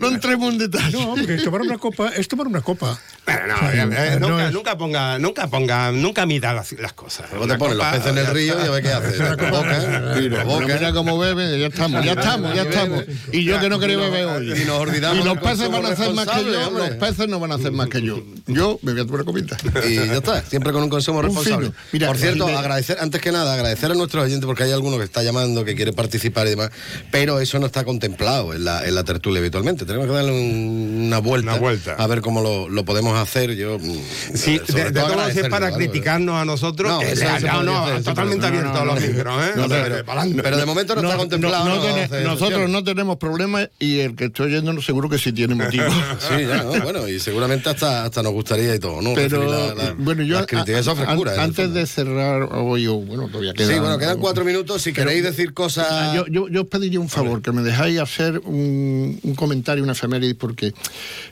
no entremos en detalle. No, porque tomar una copa es tomar una copa. Bueno, no, O sea, eh, eh, no nunca, es- nunca ponga, nunca ponga, nunca mida las, las cosas. Luego te ponen los peces en el río y a ver qué haces. Boca, Mira, boca. mira cómo bebe, ya estamos, ya estamos, ya estamos. Y yo que no quería beber hoy. Y nos olvidamos Y los peces van a hacer más que yo, los peces no van a hacer más que yo. Yo me voy a tomar comida. Y ya está, siempre con un consumo responsable. Mira, Por cierto, agradecer, antes que nada, agradecer a nuestros oyentes porque hay alguno que está llamando, que quiere participar y demás, pero eso no está contemplado en la, en la tertulia habitualmente. Tenemos que darle un- una vuelta, Una vuelta. a ver cómo lo, lo podemos hacer. Yo, mm, Sí, sobre de, de todo es para ¿vale? criticarnos a nosotros, No, eh, eso no, hacer, totalmente abierto no, a los micros, ¿eh? pero- de momento no está contemplado, no no tiene- hace nosotros no tenemos problemas y el que estoy oyendo seguro que sí tiene [LAUGHS] motivo. Sí, ya, ¿no? bueno, y seguramente hasta, hasta nos gustaría y todo, ¿no? Pero la- la- bueno, yo las críticas, eso es a- frescura, a- en el antes de cerrar hoy, o bueno, todavía queda. Sí, bueno, quedan cuatro minutos. Si queréis decir cosas. Ah, Yo, yo, yo os pediría un favor, que me dejáis hacer un, un comentario, una efeméride, porque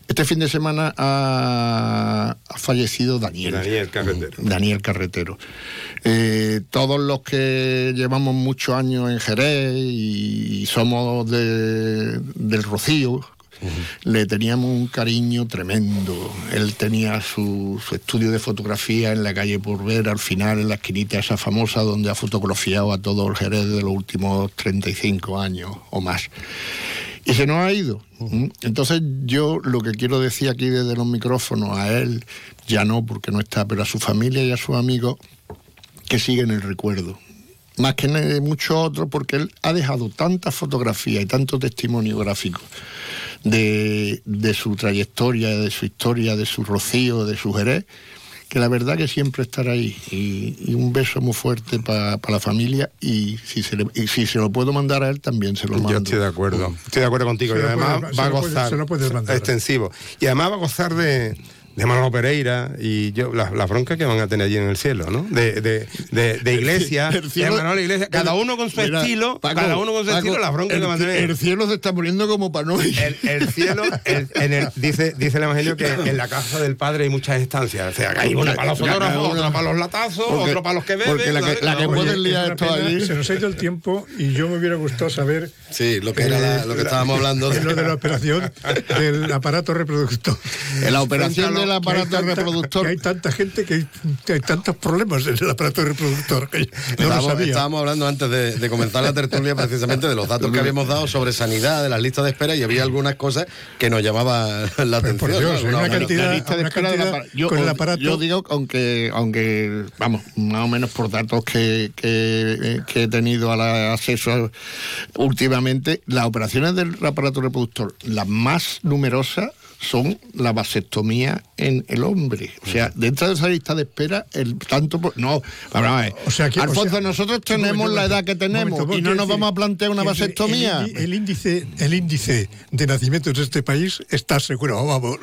este fin de semana ha, ha fallecido Daniel. Daniel Carretero. Daniel Carretero. Eh, todos los que llevamos muchos años en Jerez y somos de- del Rocío, le teníamos un cariño tremendo. Él tenía su, su estudio de fotografía en la calle Porver, al final en la esquinita esa famosa donde ha fotografiado a todo el Jerez de los últimos 35 años o más. Y se nos ha ido. ¿m? Entonces yo lo que quiero decir aquí desde los micrófonos a él, ya no porque no está, pero a su familia y a sus amigos, que siguen el recuerdo. Más que muchos otros, porque él ha dejado tanta fotografía y tanto testimonio gráfico de, de su trayectoria, de su historia, de su rocío, de su jerez, que la verdad que siempre estará ahí. Y, y un beso muy fuerte para la familia y si, se le- y si se lo puedo mandar a él, también se lo mando. Yo estoy de acuerdo. Estoy de acuerdo contigo. Se Y además va a gozar. se lo puedes mandar. Extensivo. Y además va a gozar de. De Manolo Pereira y yo, las la broncas que van a tener allí en el cielo, ¿no? De, de, de, de Iglesia, El cielo- de Manolo Iglesia, cada uno con su Mira, estilo, Paco, cada uno con su Paco, estilo, las broncas el, que van a tener. El cielo se está poniendo como para no ir. El, el cielo, el- en el- dice, dice el Evangelio que en la casa del Padre hay muchas estancias. O sea, que hay una para los fotógrafos, otra para los latazos, Porque- otro para los que beben. porque la que- liar esto allí. Se nos ha ido el tiempo y yo me hubiera gustado saber. Sí, lo que era la- lo que estábamos hablando [LAUGHS] de- Lo de la operación del aparato reproductor. En la operación Hay aparato tanta- reproductor. que hay tanta gente que hay, que hay tantos problemas en el aparato reproductor. que lo Estábamos, sabía. estábamos hablando antes de, de comenzar la tertulia precisamente de los datos que habíamos dado sobre sanidad, de las listas de espera y había algunas cosas que nos llamaban la atención. por Dios, una cantidad- La lista de una espera cantidad. Yo, con el aparato- yo digo, aunque, aunque, vamos, más o menos por datos que, que, que he tenido a la- acceso a- últimamente, las operaciones del aparato reproductor, las más numerosas son la vasectomía en el hombre. O sea, dentro de esa lista de espera, el tanto... por- no, vamos a ver. O sea que- o Alfonso, sea- nosotros tenemos momento, la edad que tenemos momento, y no nos decir vamos a plantear una que el- vasectomía. El, índice, el índice de nacimientos de este país está asegurado, vamos.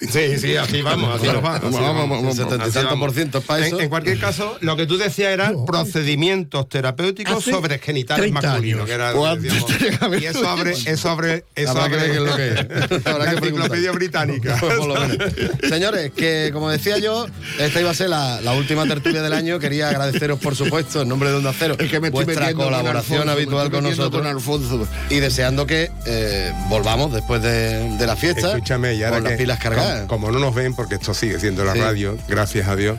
Sí, sí, así vamos, así nos va. así Vamos, vamos, eso. En, en cualquier caso, lo que tú decías eran procedimientos terapéuticos Hace sobre genitales 30 masculinos. años. Que era, que haber y eso abre, eso abre, eso Habrá que abre qué es lo que es. [LAUGHS] Británica. [LAUGHS] Por lo menos. Señores, que como decía yo, esta iba a ser la, la última tertulia del año. Quería agradeceros, por supuesto, en nombre de Onda Cero, Es que me vuestra con colaboración Alfonso, habitual con nosotros. con Alfonso. Y deseando que eh, volvamos después de, de la fiesta Escúchame, y ahora con las que, pilas cargadas. Como, como no nos ven, porque esto sigue siendo la Sí. radio, gracias a Dios.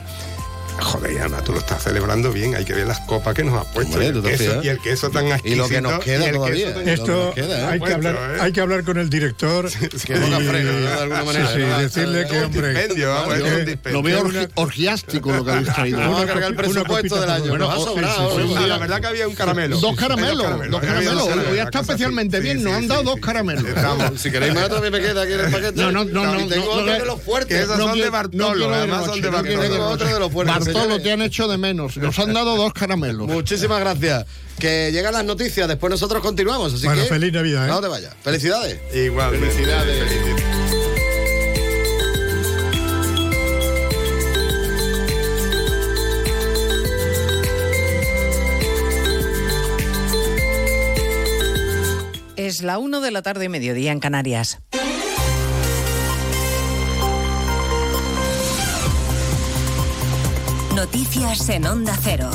Joder, y además tú lo estás celebrando bien, hay que ver las copas que nos has puesto. Hombre, y, el tú te queso, y el queso tan Y exquisito. lo que nos queda y todavía. tan- Esto queda, ¿eh? hay, que Puesto, hablar, ¿eh? hay que hablar con el director Que ponga freno, ¿no? De alguna manera. Sí, sí, ¿no? decirle que, un hombre, dispendio, vamos, que- es un Lo dispendio. veo orgi- orgiástico lo que habéis traído. La verdad que había un caramelo. Dos caramelos, dos caramelos. Hoy está especialmente bien, nos han dado dos caramelos. Si queréis más, también me queda aquí en el paquete. No, no, no, Y no, tengo no, otro no, de los fuertes. esas No son de no Bartolo, además son de Bartolo. Tengo otro de los fuertes. Bartolo, te han hecho de menos. Nos han dado dos caramelos. Muchísimas gracias. Que llegan las noticias, después nosotros continuamos. Así Bueno, que. feliz Navidad, ¿eh? No te vayas. Felicidades. Igual. Felicidades. Es la 1 de la tarde, mediodía en Canarias. Noticias en Onda Cero.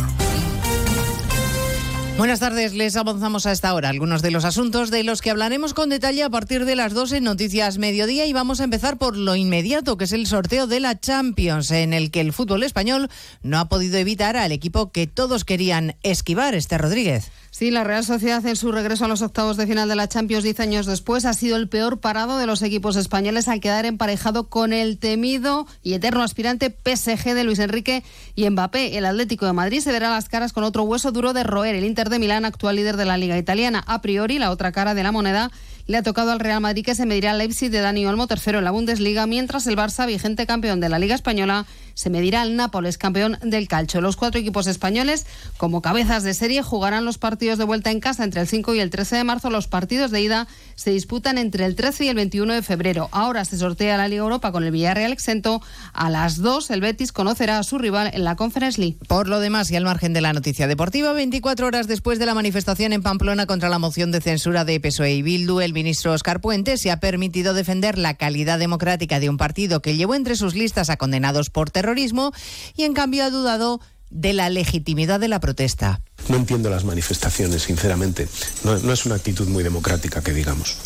Buenas tardes, les avanzamos a esta hora algunos de los asuntos de los que hablaremos con detalle a partir de las 12 en Noticias Mediodía y vamos a empezar por lo inmediato, que es el sorteo de la Champions, en el que el fútbol español no ha podido evitar al equipo que todos querían esquivar, este Rodríguez. Sí, la Real Sociedad en su regreso a los octavos de final de la Champions 10 años después ha sido el peor parado de los equipos españoles al quedar emparejado con el temido y eterno aspirante PSG de Luis Enrique y Mbappé. El Atlético de Madrid se verá las caras con otro hueso duro de roer. El Inter de Milán, actual líder de la Liga Italiana, a priori la otra cara de la moneda le ha tocado al Real Madrid que se medirá al Leipzig de Dani Olmo, tercero en la Bundesliga, mientras el Barça, vigente campeón de la Liga Española, se medirá al Nápoles, campeón del calcio. Los cuatro equipos españoles, como cabezas de serie, jugarán los partidos de vuelta en casa entre el 5 y el 13 de marzo. Los partidos de ida se disputan entre el 13 y el 21 de febrero. Ahora se sortea la Liga Europa con el Villarreal exento. A las 2 el Betis conocerá a su rival en la Conference League. Por lo demás, y al margen de la noticia deportiva, 24 horas después de la manifestación en Pamplona contra la moción de censura de PSOE y Bildu, el ministro Oscar Puente se ha permitido defender la calidad democrática de un partido que llevó entre sus listas a condenados por terrorismo y en cambio ha dudado de la legitimidad de la protesta. No entiendo las manifestaciones, sinceramente. No, no es una actitud muy democrática, que digamos.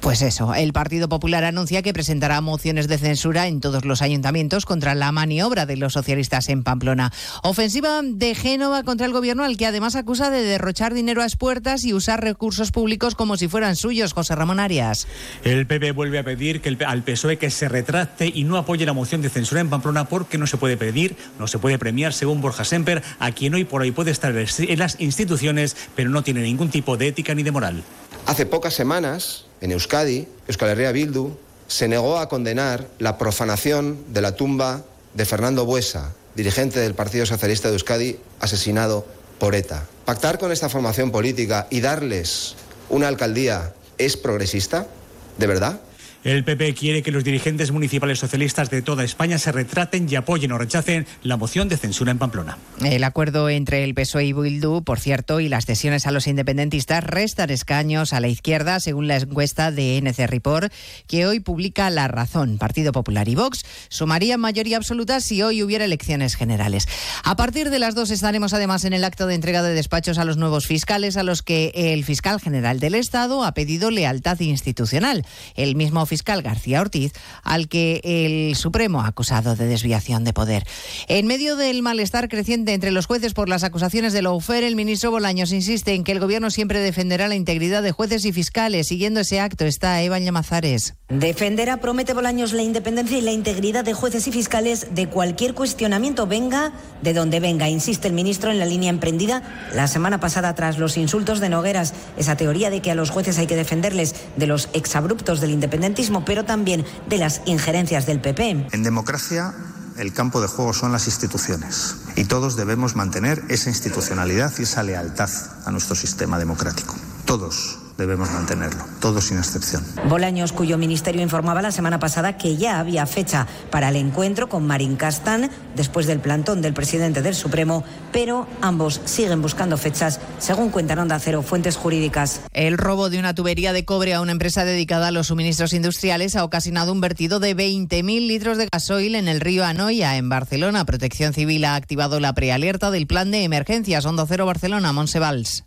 Pues eso, el Partido Popular anuncia que presentará mociones de censura en todos los ayuntamientos contra la maniobra de los socialistas en Pamplona. Ofensiva de Génova contra el gobierno al que además acusa de derrochar dinero a expuertas y usar recursos públicos como si fueran suyos, José Ramón Arias. El PP vuelve a pedir que el, al PSOE que se retracte y no apoye la moción de censura en Pamplona porque no se puede pedir, no se puede premiar, según Borja Semper, a quien hoy por hoy puede estar en las instituciones, pero no tiene ningún tipo de ética ni de moral. Hace pocas semanas, en Euskadi, Euskal Herria Bildu se negó a condenar la profanación de la tumba de Fernando Buesa, dirigente del Partido Socialista de Euskadi, asesinado por ETA. ¿Pactar con esta formación política y darles una alcaldía es progresista? ¿De verdad? El PP quiere que los dirigentes municipales socialistas de toda España se retraten y apoyen o rechacen la moción de censura en Pamplona. El acuerdo entre el PSOE y Bildu, por cierto, y las cesiones a los independentistas restan escaños a la izquierda, según la encuesta de NC Report, que hoy publica La Razón. Partido Popular y Vox sumarían mayoría absoluta si hoy hubiera elecciones generales. A partir de las dos estaremos además en el acto de entrega de despachos a los nuevos fiscales, a los que el fiscal general del Estado ha pedido lealtad institucional. El mismo fiscal García Ortiz, al que el Supremo ha acusado de desviación de poder. En medio del malestar creciente entre los jueces por las acusaciones de Loufer, el ministro Bolaños insiste en que el gobierno siempre defenderá la integridad de jueces y fiscales. Siguiendo ese acto está Eva Llamazares. Defenderá, promete Bolaños, la independencia y la integridad de jueces y fiscales de cualquier cuestionamiento, venga de donde venga, insiste el ministro en la línea emprendida la semana pasada tras los insultos de Nogueras. Esa teoría de que a los jueces hay que defenderles de los exabruptos del independentismo pero también de las injerencias del PP. En democracia el campo de juego son las instituciones y todos debemos mantener esa institucionalidad y esa lealtad a nuestro sistema democrático. Todos debemos mantenerlo, todos sin excepción. Bolaños, cuyo ministerio informaba la semana pasada que ya había fecha para el encuentro con Marín Castán después del plantón del presidente del Supremo, pero ambos siguen buscando fechas, según cuentan Onda Cero fuentes jurídicas. El robo de una tubería de cobre a una empresa dedicada a los suministros industriales ha ocasionado un vertido de 20.000 litros de gasoil en el río Anoia, en Barcelona. Protección Civil ha activado la prealerta del plan de emergencias Onda Cero Barcelona, Monsevals.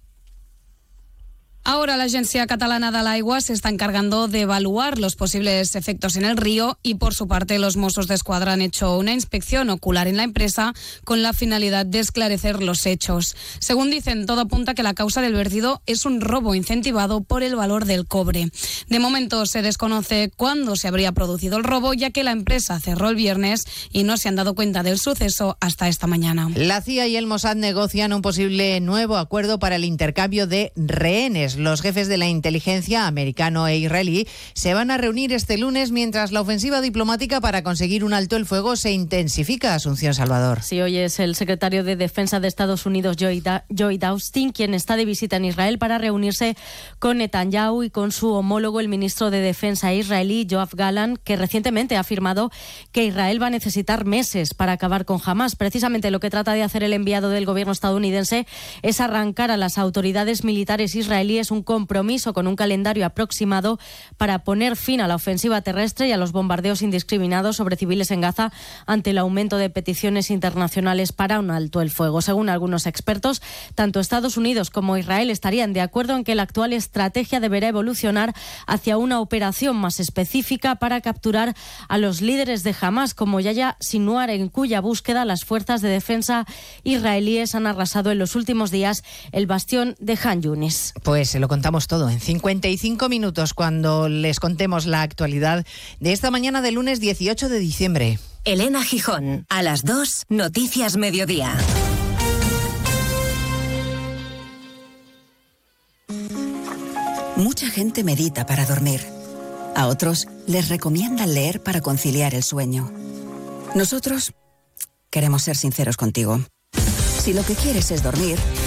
Ahora la Agencia Catalana de l'Aigua se está encargando de evaluar los posibles efectos en el río y por su parte los Mossos de Escuadra han hecho una inspección ocular en la empresa con la finalidad de esclarecer los hechos. Según dicen, todo apunta que la causa del vertido es un robo incentivado por el valor del cobre. De momento se desconoce cuándo se habría producido el robo ya que la empresa cerró el viernes y no se han dado cuenta del suceso hasta esta mañana. La CIA y el Mossad negocian un posible nuevo acuerdo para el intercambio de rehenes los jefes de la inteligencia americano e israelí se van a reunir este lunes mientras la ofensiva diplomática para conseguir un alto el fuego se intensifica. Asunción Salvador. Sí, hoy es el secretario de Defensa de Estados Unidos, Joy Austin, quien está de visita en Israel para reunirse con Netanyahu y con su homólogo, el ministro de Defensa israelí, Joab Galan, que recientemente ha afirmado que Israel va a necesitar meses para acabar con Hamas. Precisamente lo que trata de hacer el enviado del gobierno estadounidense es arrancar a las autoridades militares israelíes un compromiso con un calendario aproximado para poner fin a la ofensiva terrestre y a los bombardeos indiscriminados sobre civiles en Gaza ante el aumento de peticiones internacionales para un alto el fuego. Según algunos expertos, tanto Estados Unidos como Israel estarían de acuerdo en que la actual estrategia deberá evolucionar hacia una operación más específica para capturar a los líderes de Hamas, como Yaya Sinuar, en cuya búsqueda las fuerzas de defensa israelíes han arrasado en los últimos días el bastión de Han Yunis. Pues se lo contamos todo en 55 minutos cuando les contemos la actualidad de esta mañana de lunes 18 de diciembre. Elena Gijón, a las 2, Noticias Mediodía. Mucha gente medita para dormir. A otros les recomiendan leer para conciliar el sueño. Nosotros queremos ser sinceros contigo. Si lo que quieres es dormir,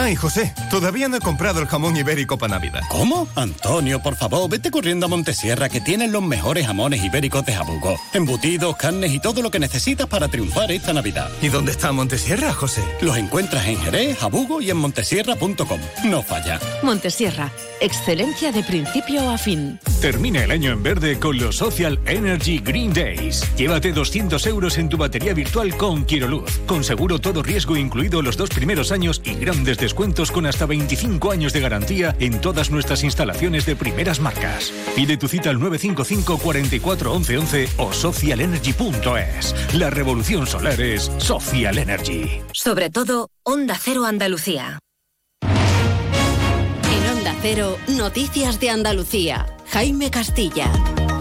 Ay, José, todavía no he comprado el jamón ibérico para Navidad. ¿Cómo? Antonio, por favor, vete corriendo a Montesierra que tienen los mejores jamones ibéricos de Jabugo. Embutidos, carnes y todo lo que necesitas para triunfar esta Navidad. ¿Y dónde está Montesierra, José? Los encuentras en Jerez, Jabugo y en montesierra.com. No falla. Montesierra, excelencia de principio a fin. Termina el año en verde con los Social Energy Green Days. Llévate 200 euros en tu batería virtual con Quiroluz. Con seguro todo riesgo incluido los dos primeros años y grandes descuentos con hasta 25 años de garantía en todas nuestras instalaciones de primeras marcas. Pide tu cita al 955 44 11 11 o socialenergy.es. La revolución solar es Social Energy. Sobre todo, Onda Cero Andalucía. En Onda Cero, Noticias de Andalucía. Jaime Castilla.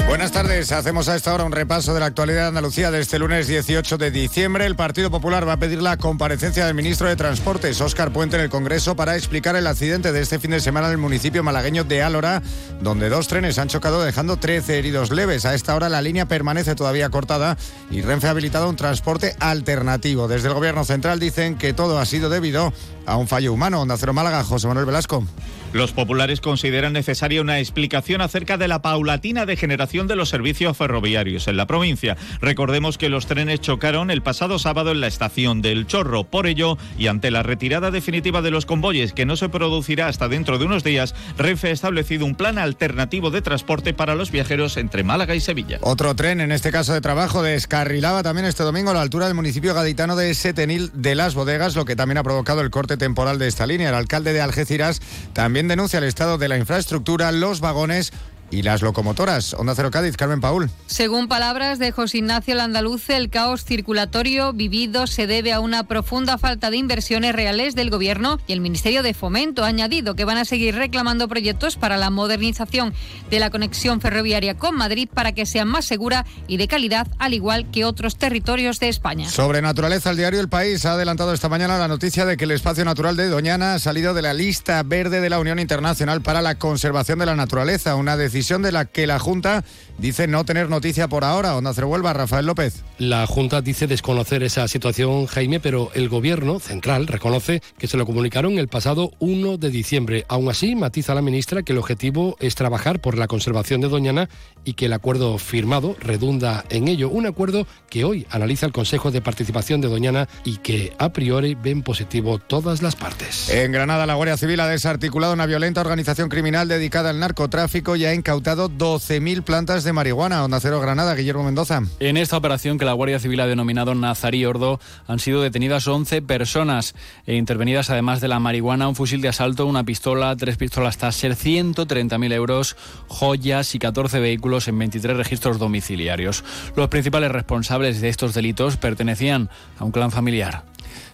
Buenas tardes. Hacemos a esta hora un repaso de la actualidad de Andalucía de este lunes 18 de diciembre. El Partido Popular va a pedir la comparecencia del ministro de Transportes, Óscar Puente, en el Congreso para explicar el accidente de este fin de semana en el municipio malagueño de Álora, donde dos trenes han chocado dejando 13 heridos leves. A esta hora la línea permanece todavía cortada y Renfe ha habilitado un transporte alternativo. Desde el Gobierno Central dicen que todo ha sido debido a un fallo humano. Onda Cero Málaga, José Manuel Velasco. Los populares consideran necesaria una explicación acerca de la paulatina degeneración de los servicios ferroviarios en la provincia. Recordemos que los trenes chocaron el pasado sábado en la estación del Chorro. Por ello, y ante la retirada definitiva de los convoyes, que no se producirá hasta dentro de unos días, Renfe ha establecido un plan alternativo de transporte para los viajeros entre Málaga y Sevilla. Otro tren, en este caso de trabajo, descarrilaba también este domingo a la altura del municipio gaditano de Setenil de las Bodegas, lo que también ha provocado el corte temporal de esta línea. El alcalde de Algeciras también denuncia el estado de la infraestructura, los vagones y las locomotoras. Onda Cero Cádiz, Carmen Paul. Según palabras de José Ignacio Landaluce, el caos circulatorio vivido se debe a una profunda falta de inversiones reales del Gobierno y el Ministerio de Fomento ha añadido que van a seguir reclamando proyectos para la modernización de la conexión ferroviaria con Madrid para que sea más segura y de calidad, al igual que otros territorios de España. Sobre naturaleza, el diario El País ha adelantado esta mañana la noticia de que el espacio natural de Doñana ha salido de la lista verde de la Unión Internacional para la Conservación de la Naturaleza, una decisión de la que la Junta dice no tener noticia por ahora. Onda Cero Huelva, Rafael López. La Junta dice desconocer esa situación, Jaime, pero el Gobierno central reconoce que se lo comunicaron el pasado 1 de diciembre. Aún así, matiza la ministra que el objetivo es trabajar por la conservación de Doñana y que el acuerdo firmado redunda en ello. Un acuerdo que hoy analiza el Consejo de Participación de Doñana y que a priori ven positivo todas las partes. En Granada, la Guardia Civil ha desarticulado una violenta organización criminal dedicada al narcotráfico y ha incautado 12.000 plantas de marihuana. Onda Cero Granada, Guillermo Mendoza. En esta operación que la Guardia Civil ha denominado Nazarí Ordo han sido detenidas 11 personas e intervenidas además de la marihuana, un fusil de asalto, una pistola, tres pistolas Taser, 130.000 euros, joyas y 14 vehículos en 23 registros domiciliarios. Los principales responsables de estos delitos pertenecían a un clan familiar.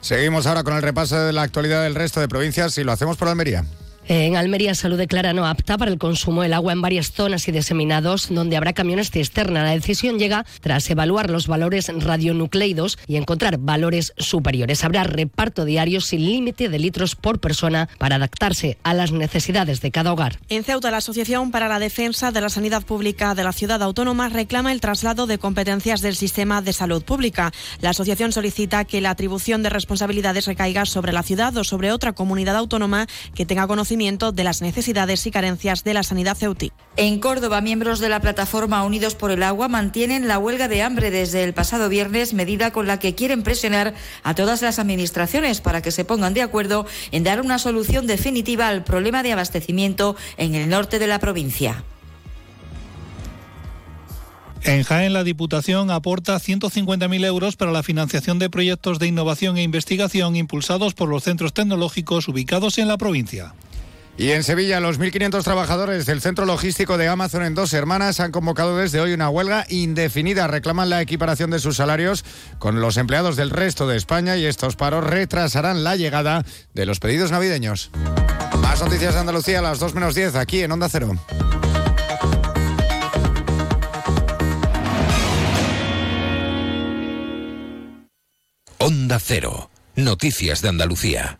Seguimos ahora con el repaso de la actualidad del resto de provincias y lo hacemos por Almería. En Almería, Salud declara no apta para el consumo del agua en varias zonas y diseminados donde habrá camiones cisterna. La decisión llega tras evaluar los valores radionucleidos y encontrar valores superiores. Habrá reparto diario sin límite de litros por persona para adaptarse a las necesidades de cada hogar. En Ceuta, la Asociación para la Defensa de la Sanidad Pública de la Ciudad Autónoma reclama el traslado de competencias del sistema de salud pública. La asociación solicita que la atribución de responsabilidades recaiga sobre la ciudad o sobre otra comunidad autónoma que tenga conocimiento de las necesidades y carencias de la sanidad ceutí. En Córdoba, miembros de la plataforma Unidos por el Agua mantienen la huelga de hambre desde el pasado viernes, medida con la que quieren presionar a todas las administraciones para que se pongan de acuerdo en dar una solución definitiva al problema de abastecimiento en el norte de la provincia. En Jaén, la Diputación aporta 150.000 euros para la financiación de proyectos de innovación e investigación impulsados por los centros tecnológicos ubicados en la provincia. Y en Sevilla, los 1.500 trabajadores del centro logístico de Amazon en Dos Hermanas han convocado desde hoy una huelga indefinida. Reclaman la equiparación de sus salarios con los empleados del resto de España y estos paros retrasarán la llegada de los pedidos navideños. Más noticias de Andalucía a las 2 menos 10 aquí en Onda Cero. Onda Cero. Noticias de Andalucía.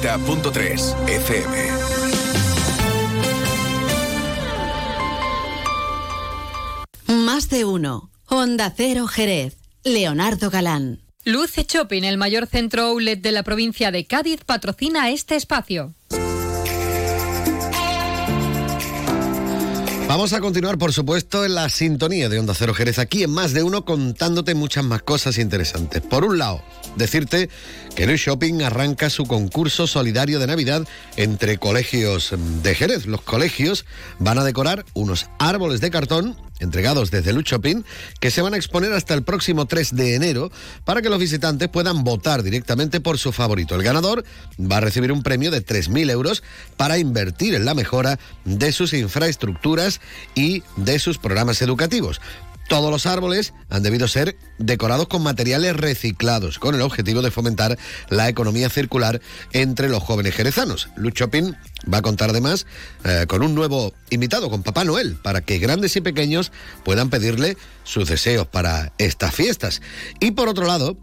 90.3 FM. Más de uno. Honda Cero Jerez. Leonardo Galán. Luce Shopping, el mayor centro outlet de la provincia de Cádiz, patrocina este espacio. Vamos a continuar, por supuesto, en la sintonía de Onda Cero Jerez, aquí en más de uno, contándote muchas más cosas interesantes. Por un lado, decirte que el Shopping arranca su concurso solidario de Navidad entre colegios de Jerez. Los colegios van a decorar unos árboles de cartón entregados desde Luch Shopping, que se van a exponer hasta el próximo 3 de enero para que los visitantes puedan votar directamente por su favorito. El ganador va a recibir un premio de 3.000 euros para invertir en la mejora de sus infraestructuras y de sus programas educativos. Todos los árboles han debido ser decorados con materiales reciclados, con el objetivo de fomentar la economía circular entre los jóvenes jerezanos. Luch Shopping va a contar además eh, con un nuevo invitado, con Papá Noel, para que grandes y pequeños puedan pedirle sus deseos para estas fiestas. Y por otro lado,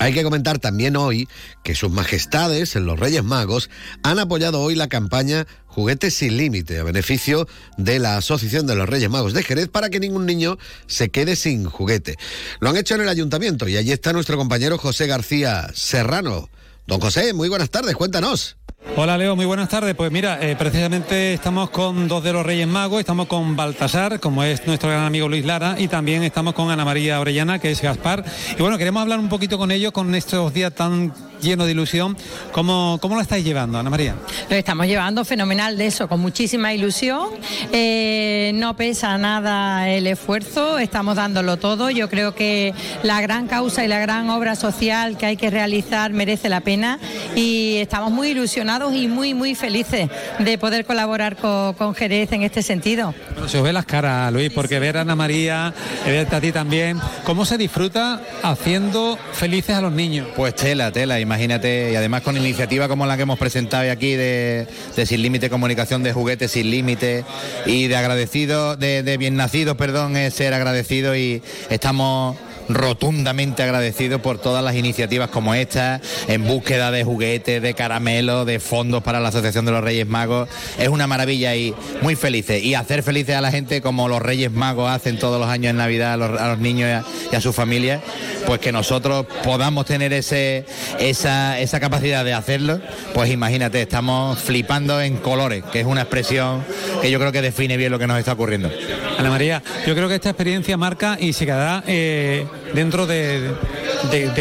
hay que comentar también hoy que sus majestades, los Reyes Magos, han apoyado hoy la campaña Juguetes sin Límite a beneficio de la Asociación de los Reyes Magos de Jerez para que ningún niño se quede sin juguete. Lo han hecho en el ayuntamiento y allí está nuestro compañero José García Serrano. Don José, muy buenas tardes, cuéntanos. Hola Leo, muy buenas tardes. Pues mira, eh, precisamente estamos con dos de los Reyes Magos, estamos con Baltasar, como es nuestro gran amigo Luis Lara, y también estamos con Ana María Orellana, que es Gaspar. Y bueno, queremos hablar un poquito con ellos con estos días tan lleno de ilusión. ¿Cómo, ¿Cómo lo estáis llevando, Ana María? Lo estamos llevando fenomenal de eso, con muchísima ilusión. Eh, no pesa nada el esfuerzo, estamos dándolo todo. Yo creo que la gran causa y la gran obra social que hay que realizar merece la pena y estamos muy ilusionados y muy, muy felices de poder colaborar con, con Jerez en este sentido. Bueno, se os ve las caras, Luis, porque ver a Ana María, verte a ti también, ¿cómo se disfruta haciendo felices a los niños? Pues tela, tela imagínate, y además con iniciativa como la que hemos presentado aquí de, Sin Límite Comunicación de Juguetes Sin Límite y de agradecido, de, de bien nacidos, perdón, es ser agradecido y estamos rotundamente agradecido por todas las iniciativas como esta, en búsqueda de juguetes, de caramelos, de fondos para la Asociación de los Reyes Magos. Es una maravilla y muy felices. Y hacer felices a la gente como los Reyes Magos hacen todos los años en Navidad a los, niños y a, sus familias, pues que nosotros podamos tener ese, esa, esa capacidad de hacerlo, pues imagínate, estamos flipando en colores, que es una expresión que yo creo que define bien lo que nos está ocurriendo. Ana María, yo creo que esta experiencia marca y se quedará eh, dentro de,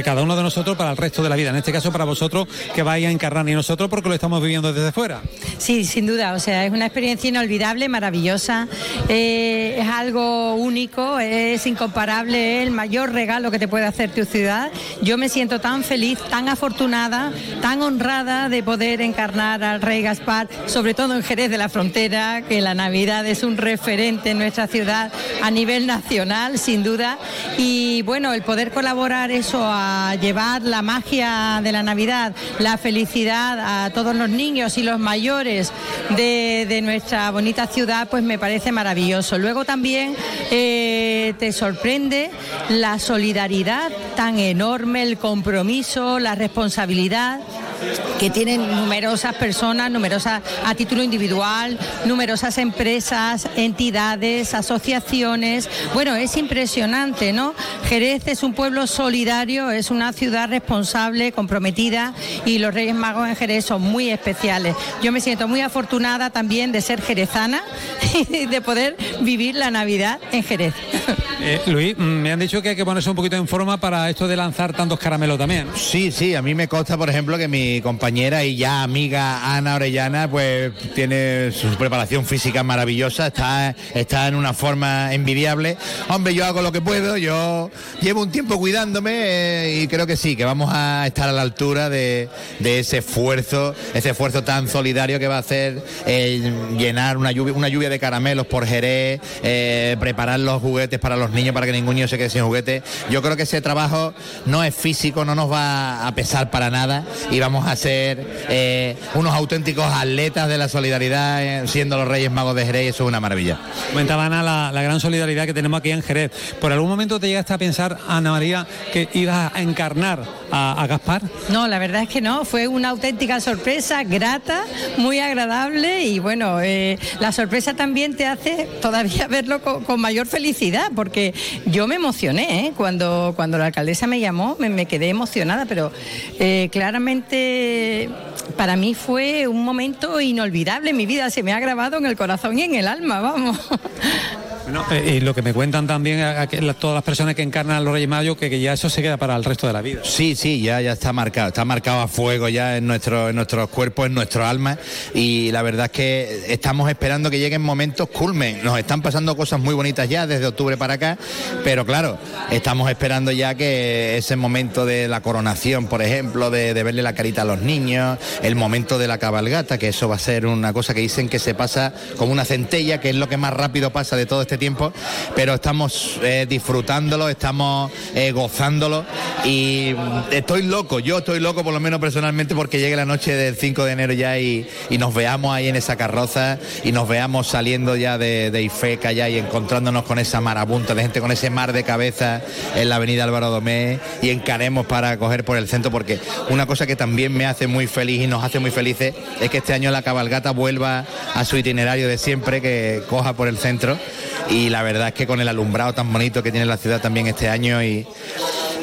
cada uno de nosotros para el resto de la vida. En este caso para vosotros que vais a encarnar y nosotros porque lo estamos viviendo desde fuera. Sí, sin duda. O sea, es una experiencia inolvidable, maravillosa. Eh, es algo único, es incomparable, es el mayor regalo que te puede hacer tu ciudad. Yo me siento tan feliz, tan afortunada, tan honrada de poder encarnar al Rey Gaspar, sobre todo en Jerez de la Frontera, que la Navidad es un referente en nuestra ciudad a nivel nacional, sin duda. Y bueno, el poder colaborar a llevar la magia de la Navidad, la felicidad a todos los niños y los mayores de, nuestra bonita ciudad, pues me parece maravilloso. Luego también eh, te sorprende la solidaridad tan enorme, el compromiso, la responsabilidad que tienen numerosas personas, numerosas a título individual, numerosas empresas, entidades, asociaciones. Bueno, es impresionante, ¿no? Jerez es un pueblo solidario, es una ciudad responsable, comprometida y los Reyes Magos en Jerez son muy especiales. Yo me siento muy afortunada también de ser jerezana [LAUGHS] y de poder vivir la Navidad en Jerez. [LAUGHS] Eh, Luis, mm, me han dicho que hay que ponerse un poquito en forma para esto de lanzar tantos caramelos también. Sí, sí, a mí me consta, por ejemplo, que mi mi compañera y ya amiga Ana Orellana, pues tiene su preparación física maravillosa, está, está en una forma envidiable. Hombre, yo hago lo que puedo, yo llevo un tiempo cuidándome eh, y creo que sí, que vamos a estar a la altura de, de ese esfuerzo, ese esfuerzo tan solidario que va a hacer eh, llenar una lluvia, una lluvia de caramelos por Jerez, eh, preparar los juguetes para los niños para que ningún niño se quede sin juguete. Yo creo que ese trabajo no es físico, no nos va a pesar para nada y vamos a ser eh, unos auténticos atletas de la solidaridad siendo los Reyes Magos de Jerez eso es una maravilla. Comentaba Ana la, la gran solidaridad que tenemos aquí en Jerez. ¿Por algún momento te llegaste a pensar, Ana María, que ibas a encarnar a, Gaspar? No, la verdad es que no, fue una auténtica sorpresa, grata, muy agradable y bueno, eh, la sorpresa también te hace todavía [LAUGHS] verlo con, mayor felicidad, porque yo me emocioné ¿eh? cuando, cuando la alcaldesa me llamó, me, me quedé emocionada, pero eh, claramente para mí fue un momento inolvidable en mi vida, se me ha grabado en el corazón y en el alma, vamos. [LAUGHS] Eh, y lo que me cuentan también a- todas las personas que encarnan a los Reyes Magos, que, ya eso se queda para el resto de la vida. Sí, sí, ya, ya está marcado, está marcado a fuego ya en, nuestro, en nuestros cuerpos, en nuestro alma y la verdad es que estamos esperando que lleguen momentos culmen. Nos están pasando cosas muy bonitas ya desde octubre para acá, pero claro, estamos esperando ya que ese momento de la coronación, por ejemplo, de, de verle la carita a los niños, el momento de la cabalgata, que eso va a ser una cosa que dicen que se pasa como una centella, que es lo que más rápido pasa de todo este tiempo, pero estamos eh, disfrutándolo, estamos eh, gozándolo y estoy loco, yo estoy loco por lo menos personalmente porque llegue la noche del 5 de enero ya y, y nos veamos ahí en esa carroza y nos veamos saliendo ya de, de Ifeca ya y encontrándonos con esa marabunta de gente, con ese mar de cabeza en la avenida Álvaro Domé y encaremos para coger por el centro porque una cosa que también me hace muy feliz y nos hace muy felices es que este año la cabalgata vuelva a su itinerario de siempre, que coja por el centro y la verdad es que con el alumbrado tan bonito que tiene la ciudad también este año y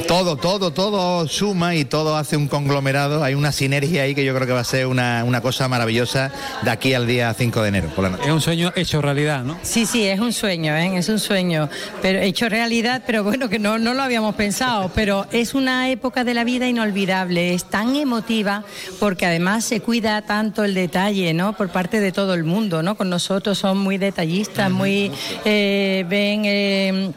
todo, todo, todo suma y todo hace un conglomerado, hay una sinergia ahí que yo creo que va a ser una, una cosa maravillosa de aquí al día 5 de enero por la noche. Es un sueño hecho realidad, ¿no? Sí, sí, es un sueño, ¿eh? es un sueño, pero hecho realidad, pero bueno, que no, no lo habíamos pensado, pero es una época de la vida inolvidable, es tan emotiva porque además se cuida tanto el detalle, ¿no? Por parte de todo el mundo, ¿no? Con nosotros son muy detallistas, muy eh, ven eh,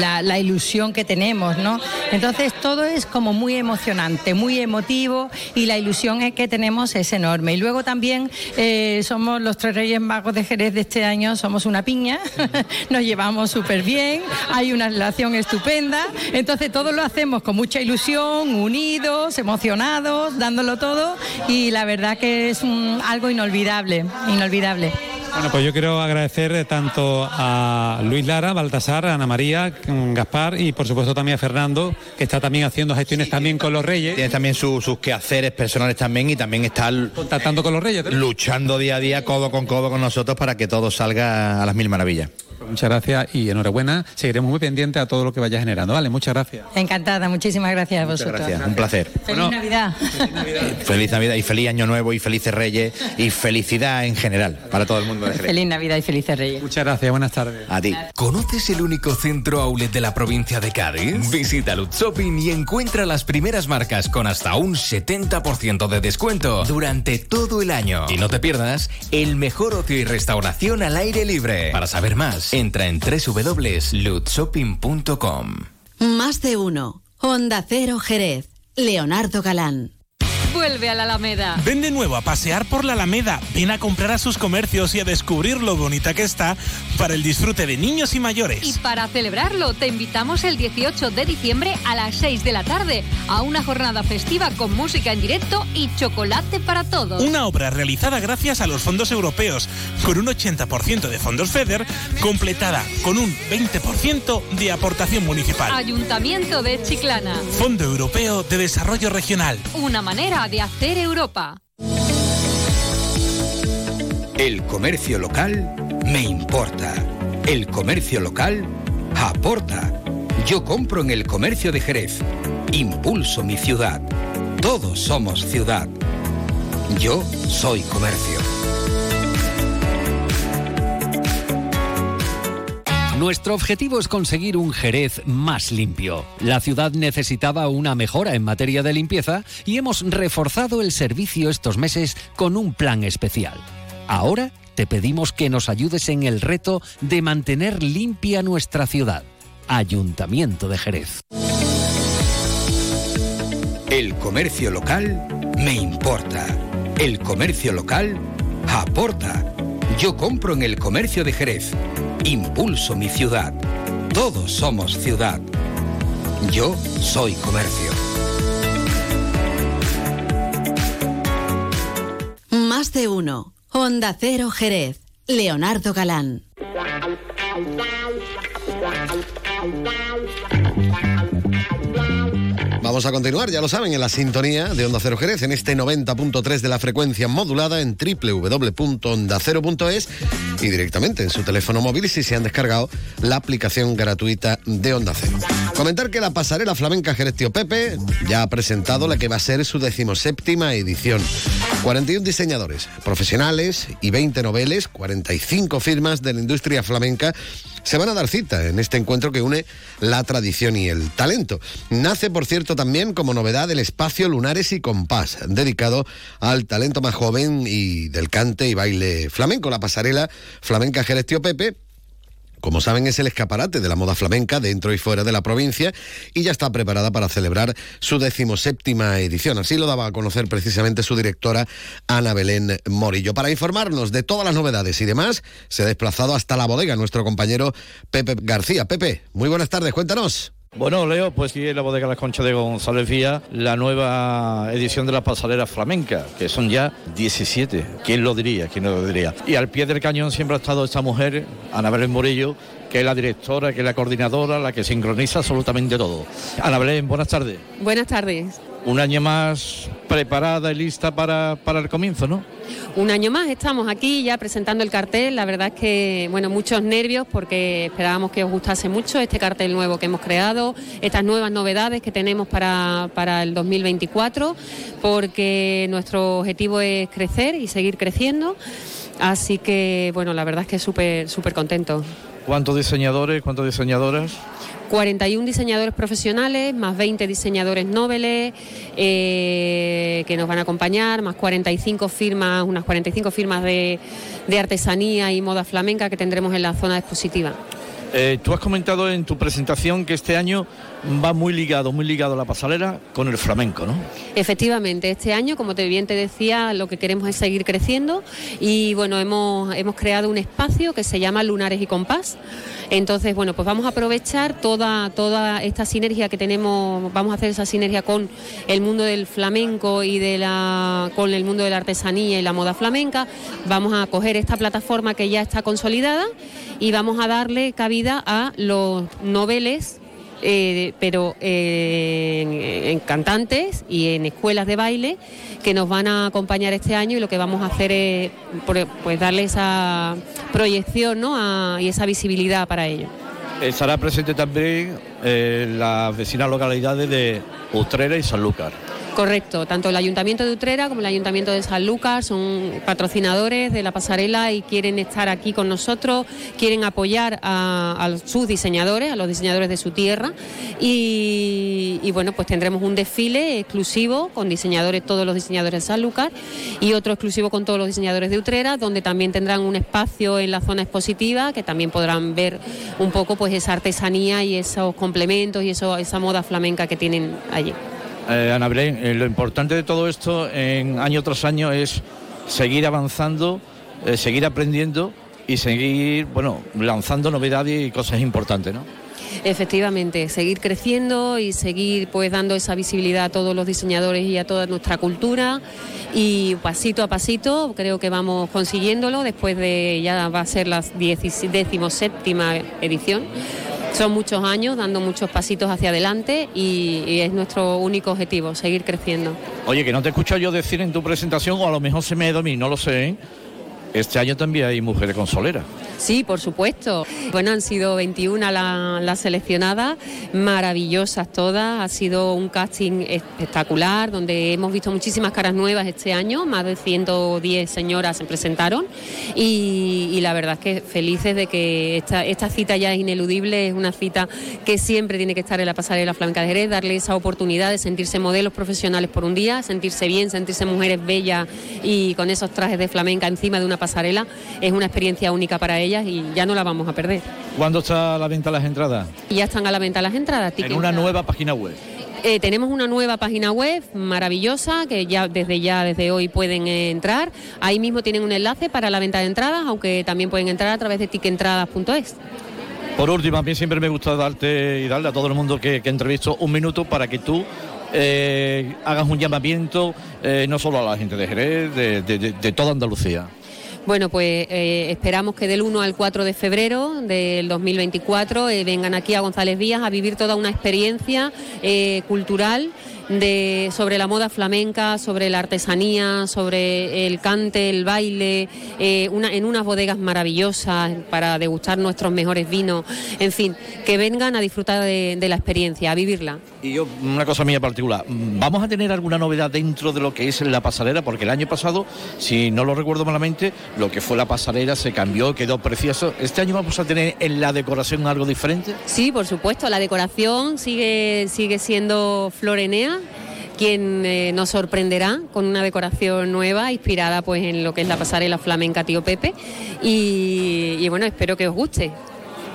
la, la ilusión que tenemos, ¿no? Entonces todo es como muy emocionante, muy emotivo y la ilusión que tenemos es enorme. Y luego también eh, somos los tres Reyes Magos de Jerez de este año, somos una piña, [LAUGHS] nos llevamos súper bien, hay una relación estupenda, entonces todo lo hacemos con mucha ilusión, unidos, emocionados, dándolo todo y la verdad que es un- algo inolvidable, inolvidable. Bueno, pues yo quiero agradecer tanto a Luis Lara, Baltasar, a Ana María, Gaspar y por supuesto también a Fernando, que está también haciendo gestiones también con los Reyes. Tiene también su- sus quehaceres personales también y también está contactando con los Reyes. Luchando día a día, codo con codo con nosotros para que todo salga a las mil maravillas. Muchas gracias y enhorabuena. Seguiremos muy pendientes a todo lo que vaya generando. Vale, muchas gracias. Encantada, muchísimas gracias a Muchas vosotros. gracias, un placer. Feliz Navidad. [LAUGHS] Feliz Navidad y feliz Año Nuevo y felices Reyes y felicidad en general para todo el mundo de. Feliz Navidad y felices Reyes. Muchas gracias, buenas tardes. A ti. ¿Conoces el único centro outlet de la provincia de Cádiz? Visita Lutz Shopping y encuentra las primeras marcas con hasta un 70% de descuento durante todo el año. Y no te pierdas el mejor ocio y restauración al aire libre. Para saber más, entra en www.lutzshopping.com. Más de uno. Honda Cero Jerez. Leonardo Galán. Vuelve a la Alameda. Ven de nuevo a pasear por la Alameda, ven a comprar a sus comercios y a descubrir lo bonita que está para el disfrute de niños y mayores. Y para celebrarlo, te invitamos el 18 de diciembre a las 6 de la tarde a una jornada festiva con música en directo y chocolate para todos. Una obra realizada gracias a los fondos europeos, con un 80% de fondos FEDER, completada con un 20% de aportación municipal. Ayuntamiento de Chiclana. Fondo Europeo de Desarrollo Regional. Una manera de hacer Europa. El comercio local me importa. El comercio local aporta. Yo compro en el comercio de Jerez. Impulso mi ciudad. Todos somos ciudad. Yo soy comercio. Nuestro objetivo es conseguir un Jerez más limpio. La ciudad necesitaba una mejora en materia de limpieza y hemos reforzado el servicio estos meses con un plan especial. Ahora te pedimos que nos ayudes en el reto de mantener limpia nuestra ciudad. Ayuntamiento de Jerez. El comercio local me importa. El comercio local aporta. Yo compro en el comercio de Jerez. Impulso mi ciudad. Todos somos ciudad. Yo soy comercio. Más de uno. Honda Cero Jerez. Leonardo Galán. A continuar, ya lo saben, en la sintonía de Onda Cero Jerez, en este 90.3 de la frecuencia modulada en www.ondacero.es y directamente en su teléfono móvil si se han descargado la aplicación gratuita de Onda Cero. Comentar que la pasarela flamenca Jerez Tío Pepe ya ha presentado la que va a ser su decimoséptima edición. 41 diseñadores profesionales y 20 noveles, 45 firmas de la industria flamenca se van a dar cita en este encuentro que une la tradición y el talento. Nace, por cierto, también como novedad el espacio Lunares y Compás, dedicado al talento más joven y del cante y baile flamenco, la pasarela flamenca Jerez Tío Pepe como saben, es el escaparate de la moda flamenca dentro y fuera de la provincia y ya está preparada para celebrar su decimoséptima edición. Así lo daba a conocer precisamente su directora Ana Belén Morillo. Para informarnos de todas las novedades y demás, se ha desplazado hasta la bodega nuestro compañero Pepe García. Pepe, muy buenas tardes, cuéntanos. Bueno, Leo, pues sí, la bodega Las Conchas de González Vía, la nueva edición de la pasarela flamenca, que son ya 17. ¿Quién lo diría? ¿Quién lo diría? Y al pie del cañón siempre ha estado esta mujer, Ana Belén Morillo, que es la directora, que es la coordinadora, la que sincroniza absolutamente todo. Ana Belén, buenas tardes. Buenas tardes. Un año más preparada y lista para, para el comienzo, ¿no? Un año más estamos aquí ya presentando el cartel. La verdad es que, bueno, muchos nervios porque esperábamos que os gustase mucho este cartel nuevo que hemos creado, estas nuevas novedades que tenemos para, para el 2024, porque nuestro objetivo es crecer y seguir creciendo. Así que, bueno, la verdad es que súper, súper contento. ¿Cuántos diseñadores, cuántas diseñadoras? 41 diseñadores profesionales, más 20 diseñadores noveles eh, que nos van a acompañar, más 45 firmas, unas 45 firmas de, de artesanía y moda flamenca que tendremos en la zona expositiva. Eh, tú has comentado en tu presentación que este año va muy ligado, muy ligado la pasarela con el flamenco, ¿no? Efectivamente, este año, como te bien te decía, lo que queremos es seguir creciendo y bueno, hemos, hemos creado un espacio que se llama Lunares y Compás. Entonces, bueno, pues vamos a aprovechar toda, toda esta sinergia que tenemos, vamos a hacer esa sinergia con el mundo del flamenco y de la, con el mundo de la artesanía y la moda flamenca. Vamos a coger esta plataforma que ya está consolidada y vamos a darle cabida a los noveles eh, pero eh, en, cantantes y en escuelas de baile que nos van a acompañar este año y lo que vamos a hacer es pues darle esa proyección ¿no? y esa visibilidad para ello. Estará presente también eh, las vecinas localidades de Utrera y Sanlúcar. Correcto, tanto el Ayuntamiento de Utrera como el Ayuntamiento de San Lucas son patrocinadores de la pasarela y quieren estar aquí con nosotros, quieren apoyar a, sus diseñadores, a los diseñadores de su tierra y, bueno, pues tendremos un desfile exclusivo con diseñadores, todos los diseñadores de San Lucas y otro exclusivo con todos los diseñadores de Utrera, donde también tendrán un espacio en la zona expositiva que también podrán ver un poco pues esa artesanía y esos complementos y esa moda flamenca que tienen allí. Eh, Ana Belén, eh, lo importante de todo esto en año tras año es seguir avanzando, eh, seguir aprendiendo y seguir, bueno, lanzando novedades y cosas importantes, ¿no? Efectivamente, seguir creciendo y seguir pues dando esa visibilidad a todos los diseñadores y a toda nuestra cultura y pasito a pasito creo que vamos consiguiéndolo después de ya va a ser la 17 edición. Son muchos años dando muchos pasitos hacia adelante y, es nuestro único objetivo, seguir creciendo. Oye, que no te he escuchado yo decir en tu presentación, o a lo mejor se me ha ido a mí, no lo sé, ¿eh? Este año también hay mujeres consoleras. Sí, por supuesto. Bueno, han sido 21 las la seleccionadas, maravillosas todas. Ha sido un casting espectacular, donde hemos visto muchísimas caras nuevas este año. Más de 110 señoras se presentaron. Y, la verdad es que felices de que esta, esta cita ya es ineludible. Es una cita que siempre tiene que estar en la pasarela flamenca de Jerez, darle esa oportunidad de sentirse modelos profesionales por un día, sentirse bien, sentirse mujeres bellas y con esos trajes de flamenca encima de una pasarela. Es una experiencia única para ellas y ya no la vamos a perder. ¿Cuándo está a la venta las entradas? Ya están a la venta las entradas. En una nueva página web. Eh, tenemos una nueva página web maravillosa que ya desde ya desde hoy pueden eh, entrar. Ahí mismo tienen un enlace para la venta de entradas, aunque también pueden entrar a través de tickentradas.es. Por último, a mí siempre me gusta darte y darle a todo el mundo que, que entrevisto un minuto para que tú eh, hagas un llamamiento no solo a la gente de Jerez, de toda Andalucía. Bueno, pues eh, esperamos que del 1 al 4 de febrero del 2024 eh, vengan aquí a González Vías a vivir toda una experiencia eh, cultural de, sobre la moda flamenca, sobre la artesanía, sobre el cante, el baile, eh, una, en unas bodegas maravillosas para degustar nuestros mejores vinos, en fin, que vengan a disfrutar de, la experiencia, a vivirla. Y yo, una cosa mía particular, ¿vamos a tener alguna novedad dentro de lo que es la pasarela? Porque el año pasado, si no lo recuerdo malamente, lo que fue la pasarela se cambió, quedó precioso. ¿Este año vamos a tener en la decoración algo diferente? Sí, por supuesto, la decoración sigue, sigue siendo florenea quien eh, nos sorprenderá con una decoración nueva inspirada pues en lo que es la pasarela flamenca Tío Pepe y, bueno, espero que os guste.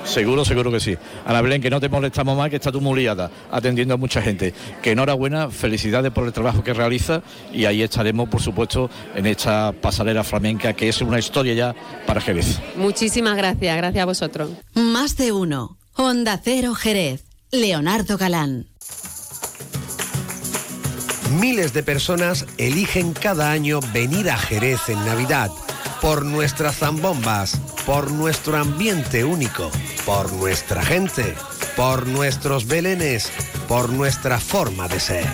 Seguro, seguro que sí. Ana Belén, que no te molestamos más, que está tú muy atendiendo a mucha gente. Que enhorabuena, felicidades por el trabajo que realiza y ahí estaremos, por supuesto, en esta pasarela flamenca que es una historia ya para Jerez. Muchísimas gracias, gracias a vosotros. Más de uno. Honda Cero Jerez. Leonardo Galán. Miles de personas eligen cada año venir a Jerez en Navidad por nuestras zambombas, por nuestro ambiente único, por nuestra gente, por nuestros belenes, por nuestra forma de ser,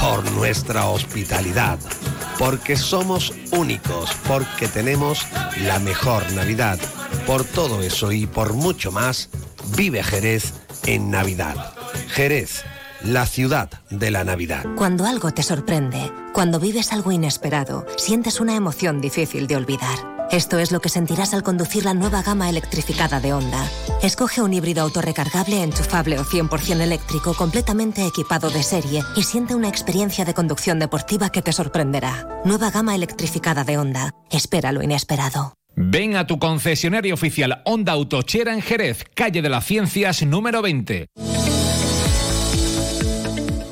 por nuestra hospitalidad, porque somos únicos, porque tenemos la mejor Navidad. Por todo eso y por mucho más, vive Jerez en Navidad. Jerez la ciudad de la Navidad. Cuando algo te sorprende, cuando vives algo inesperado, sientes una emoción difícil de olvidar. Esto es lo que sentirás al conducir la nueva gama electrificada de Honda. Escoge un híbrido autorrecargable, enchufable o 100% eléctrico completamente equipado de serie y siente una experiencia de conducción deportiva que te sorprenderá. Nueva gama electrificada de Honda. Espera lo inesperado. Ven a tu concesionario oficial Honda Autochera en Jerez, calle de las Ciencias número 20.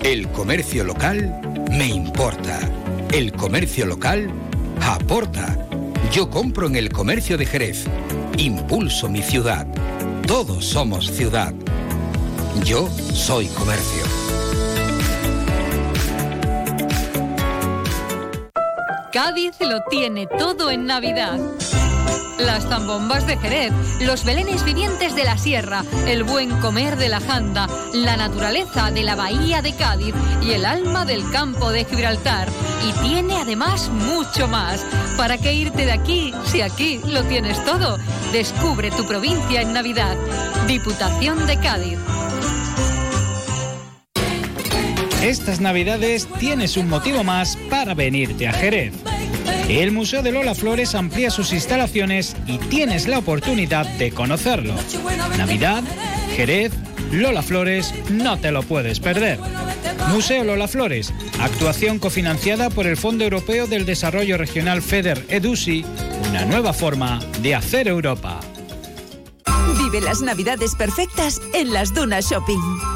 El comercio local me importa. El comercio local aporta. Yo compro en el comercio de Jerez. Impulso mi ciudad. Todos somos ciudad. Yo soy comercio. Cádiz lo tiene todo en Navidad. Las zambombas de Jerez, los belenes vivientes de la sierra, el buen comer de la janda, la naturaleza de la bahía de Cádiz y el alma del campo de Gibraltar. Y tiene además mucho más. ¿Para qué irte de aquí si aquí lo tienes todo? Descubre tu provincia en Navidad. Diputación de Cádiz. Estas navidades tienes un motivo más para venirte a Jerez. El Museo de Lola Flores amplía sus instalaciones y tienes la oportunidad de conocerlo. Navidad, Jerez, Lola Flores, no te lo puedes perder. Museo Lola Flores, actuación cofinanciada por el Fondo Europeo del Desarrollo Regional FEDER EDUSI, una nueva forma de hacer Europa. Vive las navidades perfectas en las Dunas Shopping.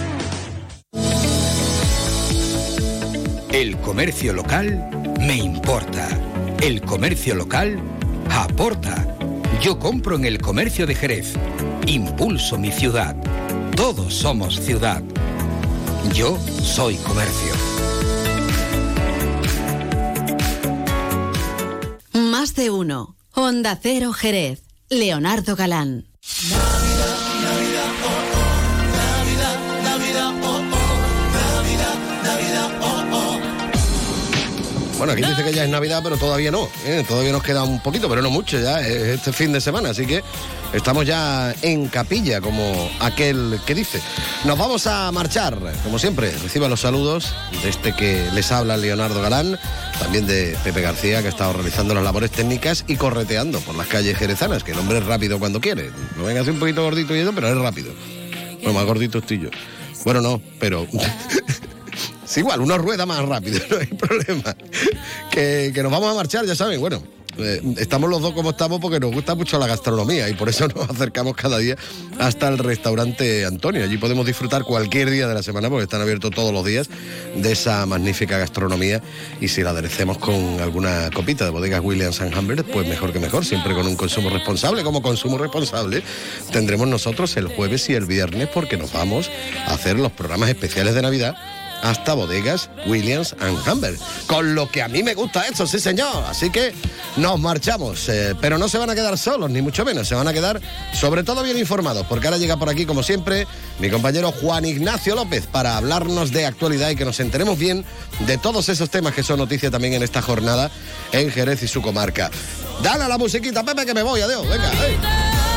El comercio local me importa. El comercio local aporta. Yo compro en el comercio de Jerez. Impulso mi ciudad. Todos somos ciudad. Yo soy comercio. Más de uno. Honda Cero Jerez. Leonardo Galán. Bueno, aquí dice que ya es Navidad, pero todavía no. ¿eh? Todavía nos queda un poquito, pero no mucho ya. Es este fin de semana, así que estamos ya en capilla, como aquel que dice. Nos vamos a marchar, como siempre. Reciba los saludos de este que les habla Leonardo Galán, también de Pepe García, que ha estado realizando las labores técnicas y correteando por las calles jerezanas, que el hombre es rápido cuando quiere. No venga así un poquito gordito y eso, pero es rápido. Bueno, más gordito estoy. Bueno, no, pero Igual, uno rueda más rápido, [LAUGHS] no hay problema. Que, que nos vamos a marchar, ya saben, bueno. eh, estamos los dos como estamos porque nos gusta mucho la gastronomía y por eso [LAUGHS] nos acercamos cada día hasta el restaurante Antonio. Allí podemos disfrutar cualquier día de la semana porque están abiertos todos los días de esa magnífica gastronomía y si la aderecemos con alguna copita de bodegas Williams and Humbert, pues mejor que mejor, siempre con un consumo responsable. Como consumo responsable tendremos nosotros el jueves y el viernes porque nos vamos a hacer los programas especiales de Navidad hasta bodegas Williams and Humber. Con lo que a mí me gusta eso, sí señor. Así que nos marchamos. eh, pero no se van a quedar solos, ni mucho menos. Se van a quedar sobre todo bien informados. Porque ahora llega por aquí, como siempre, mi compañero Juan Ignacio López para hablarnos de actualidad y que nos enteremos bien de todos esos temas que son noticia también en esta jornada en Jerez y su comarca. Dale a la musiquita, Pepe, que me voy. Adiós. Venga.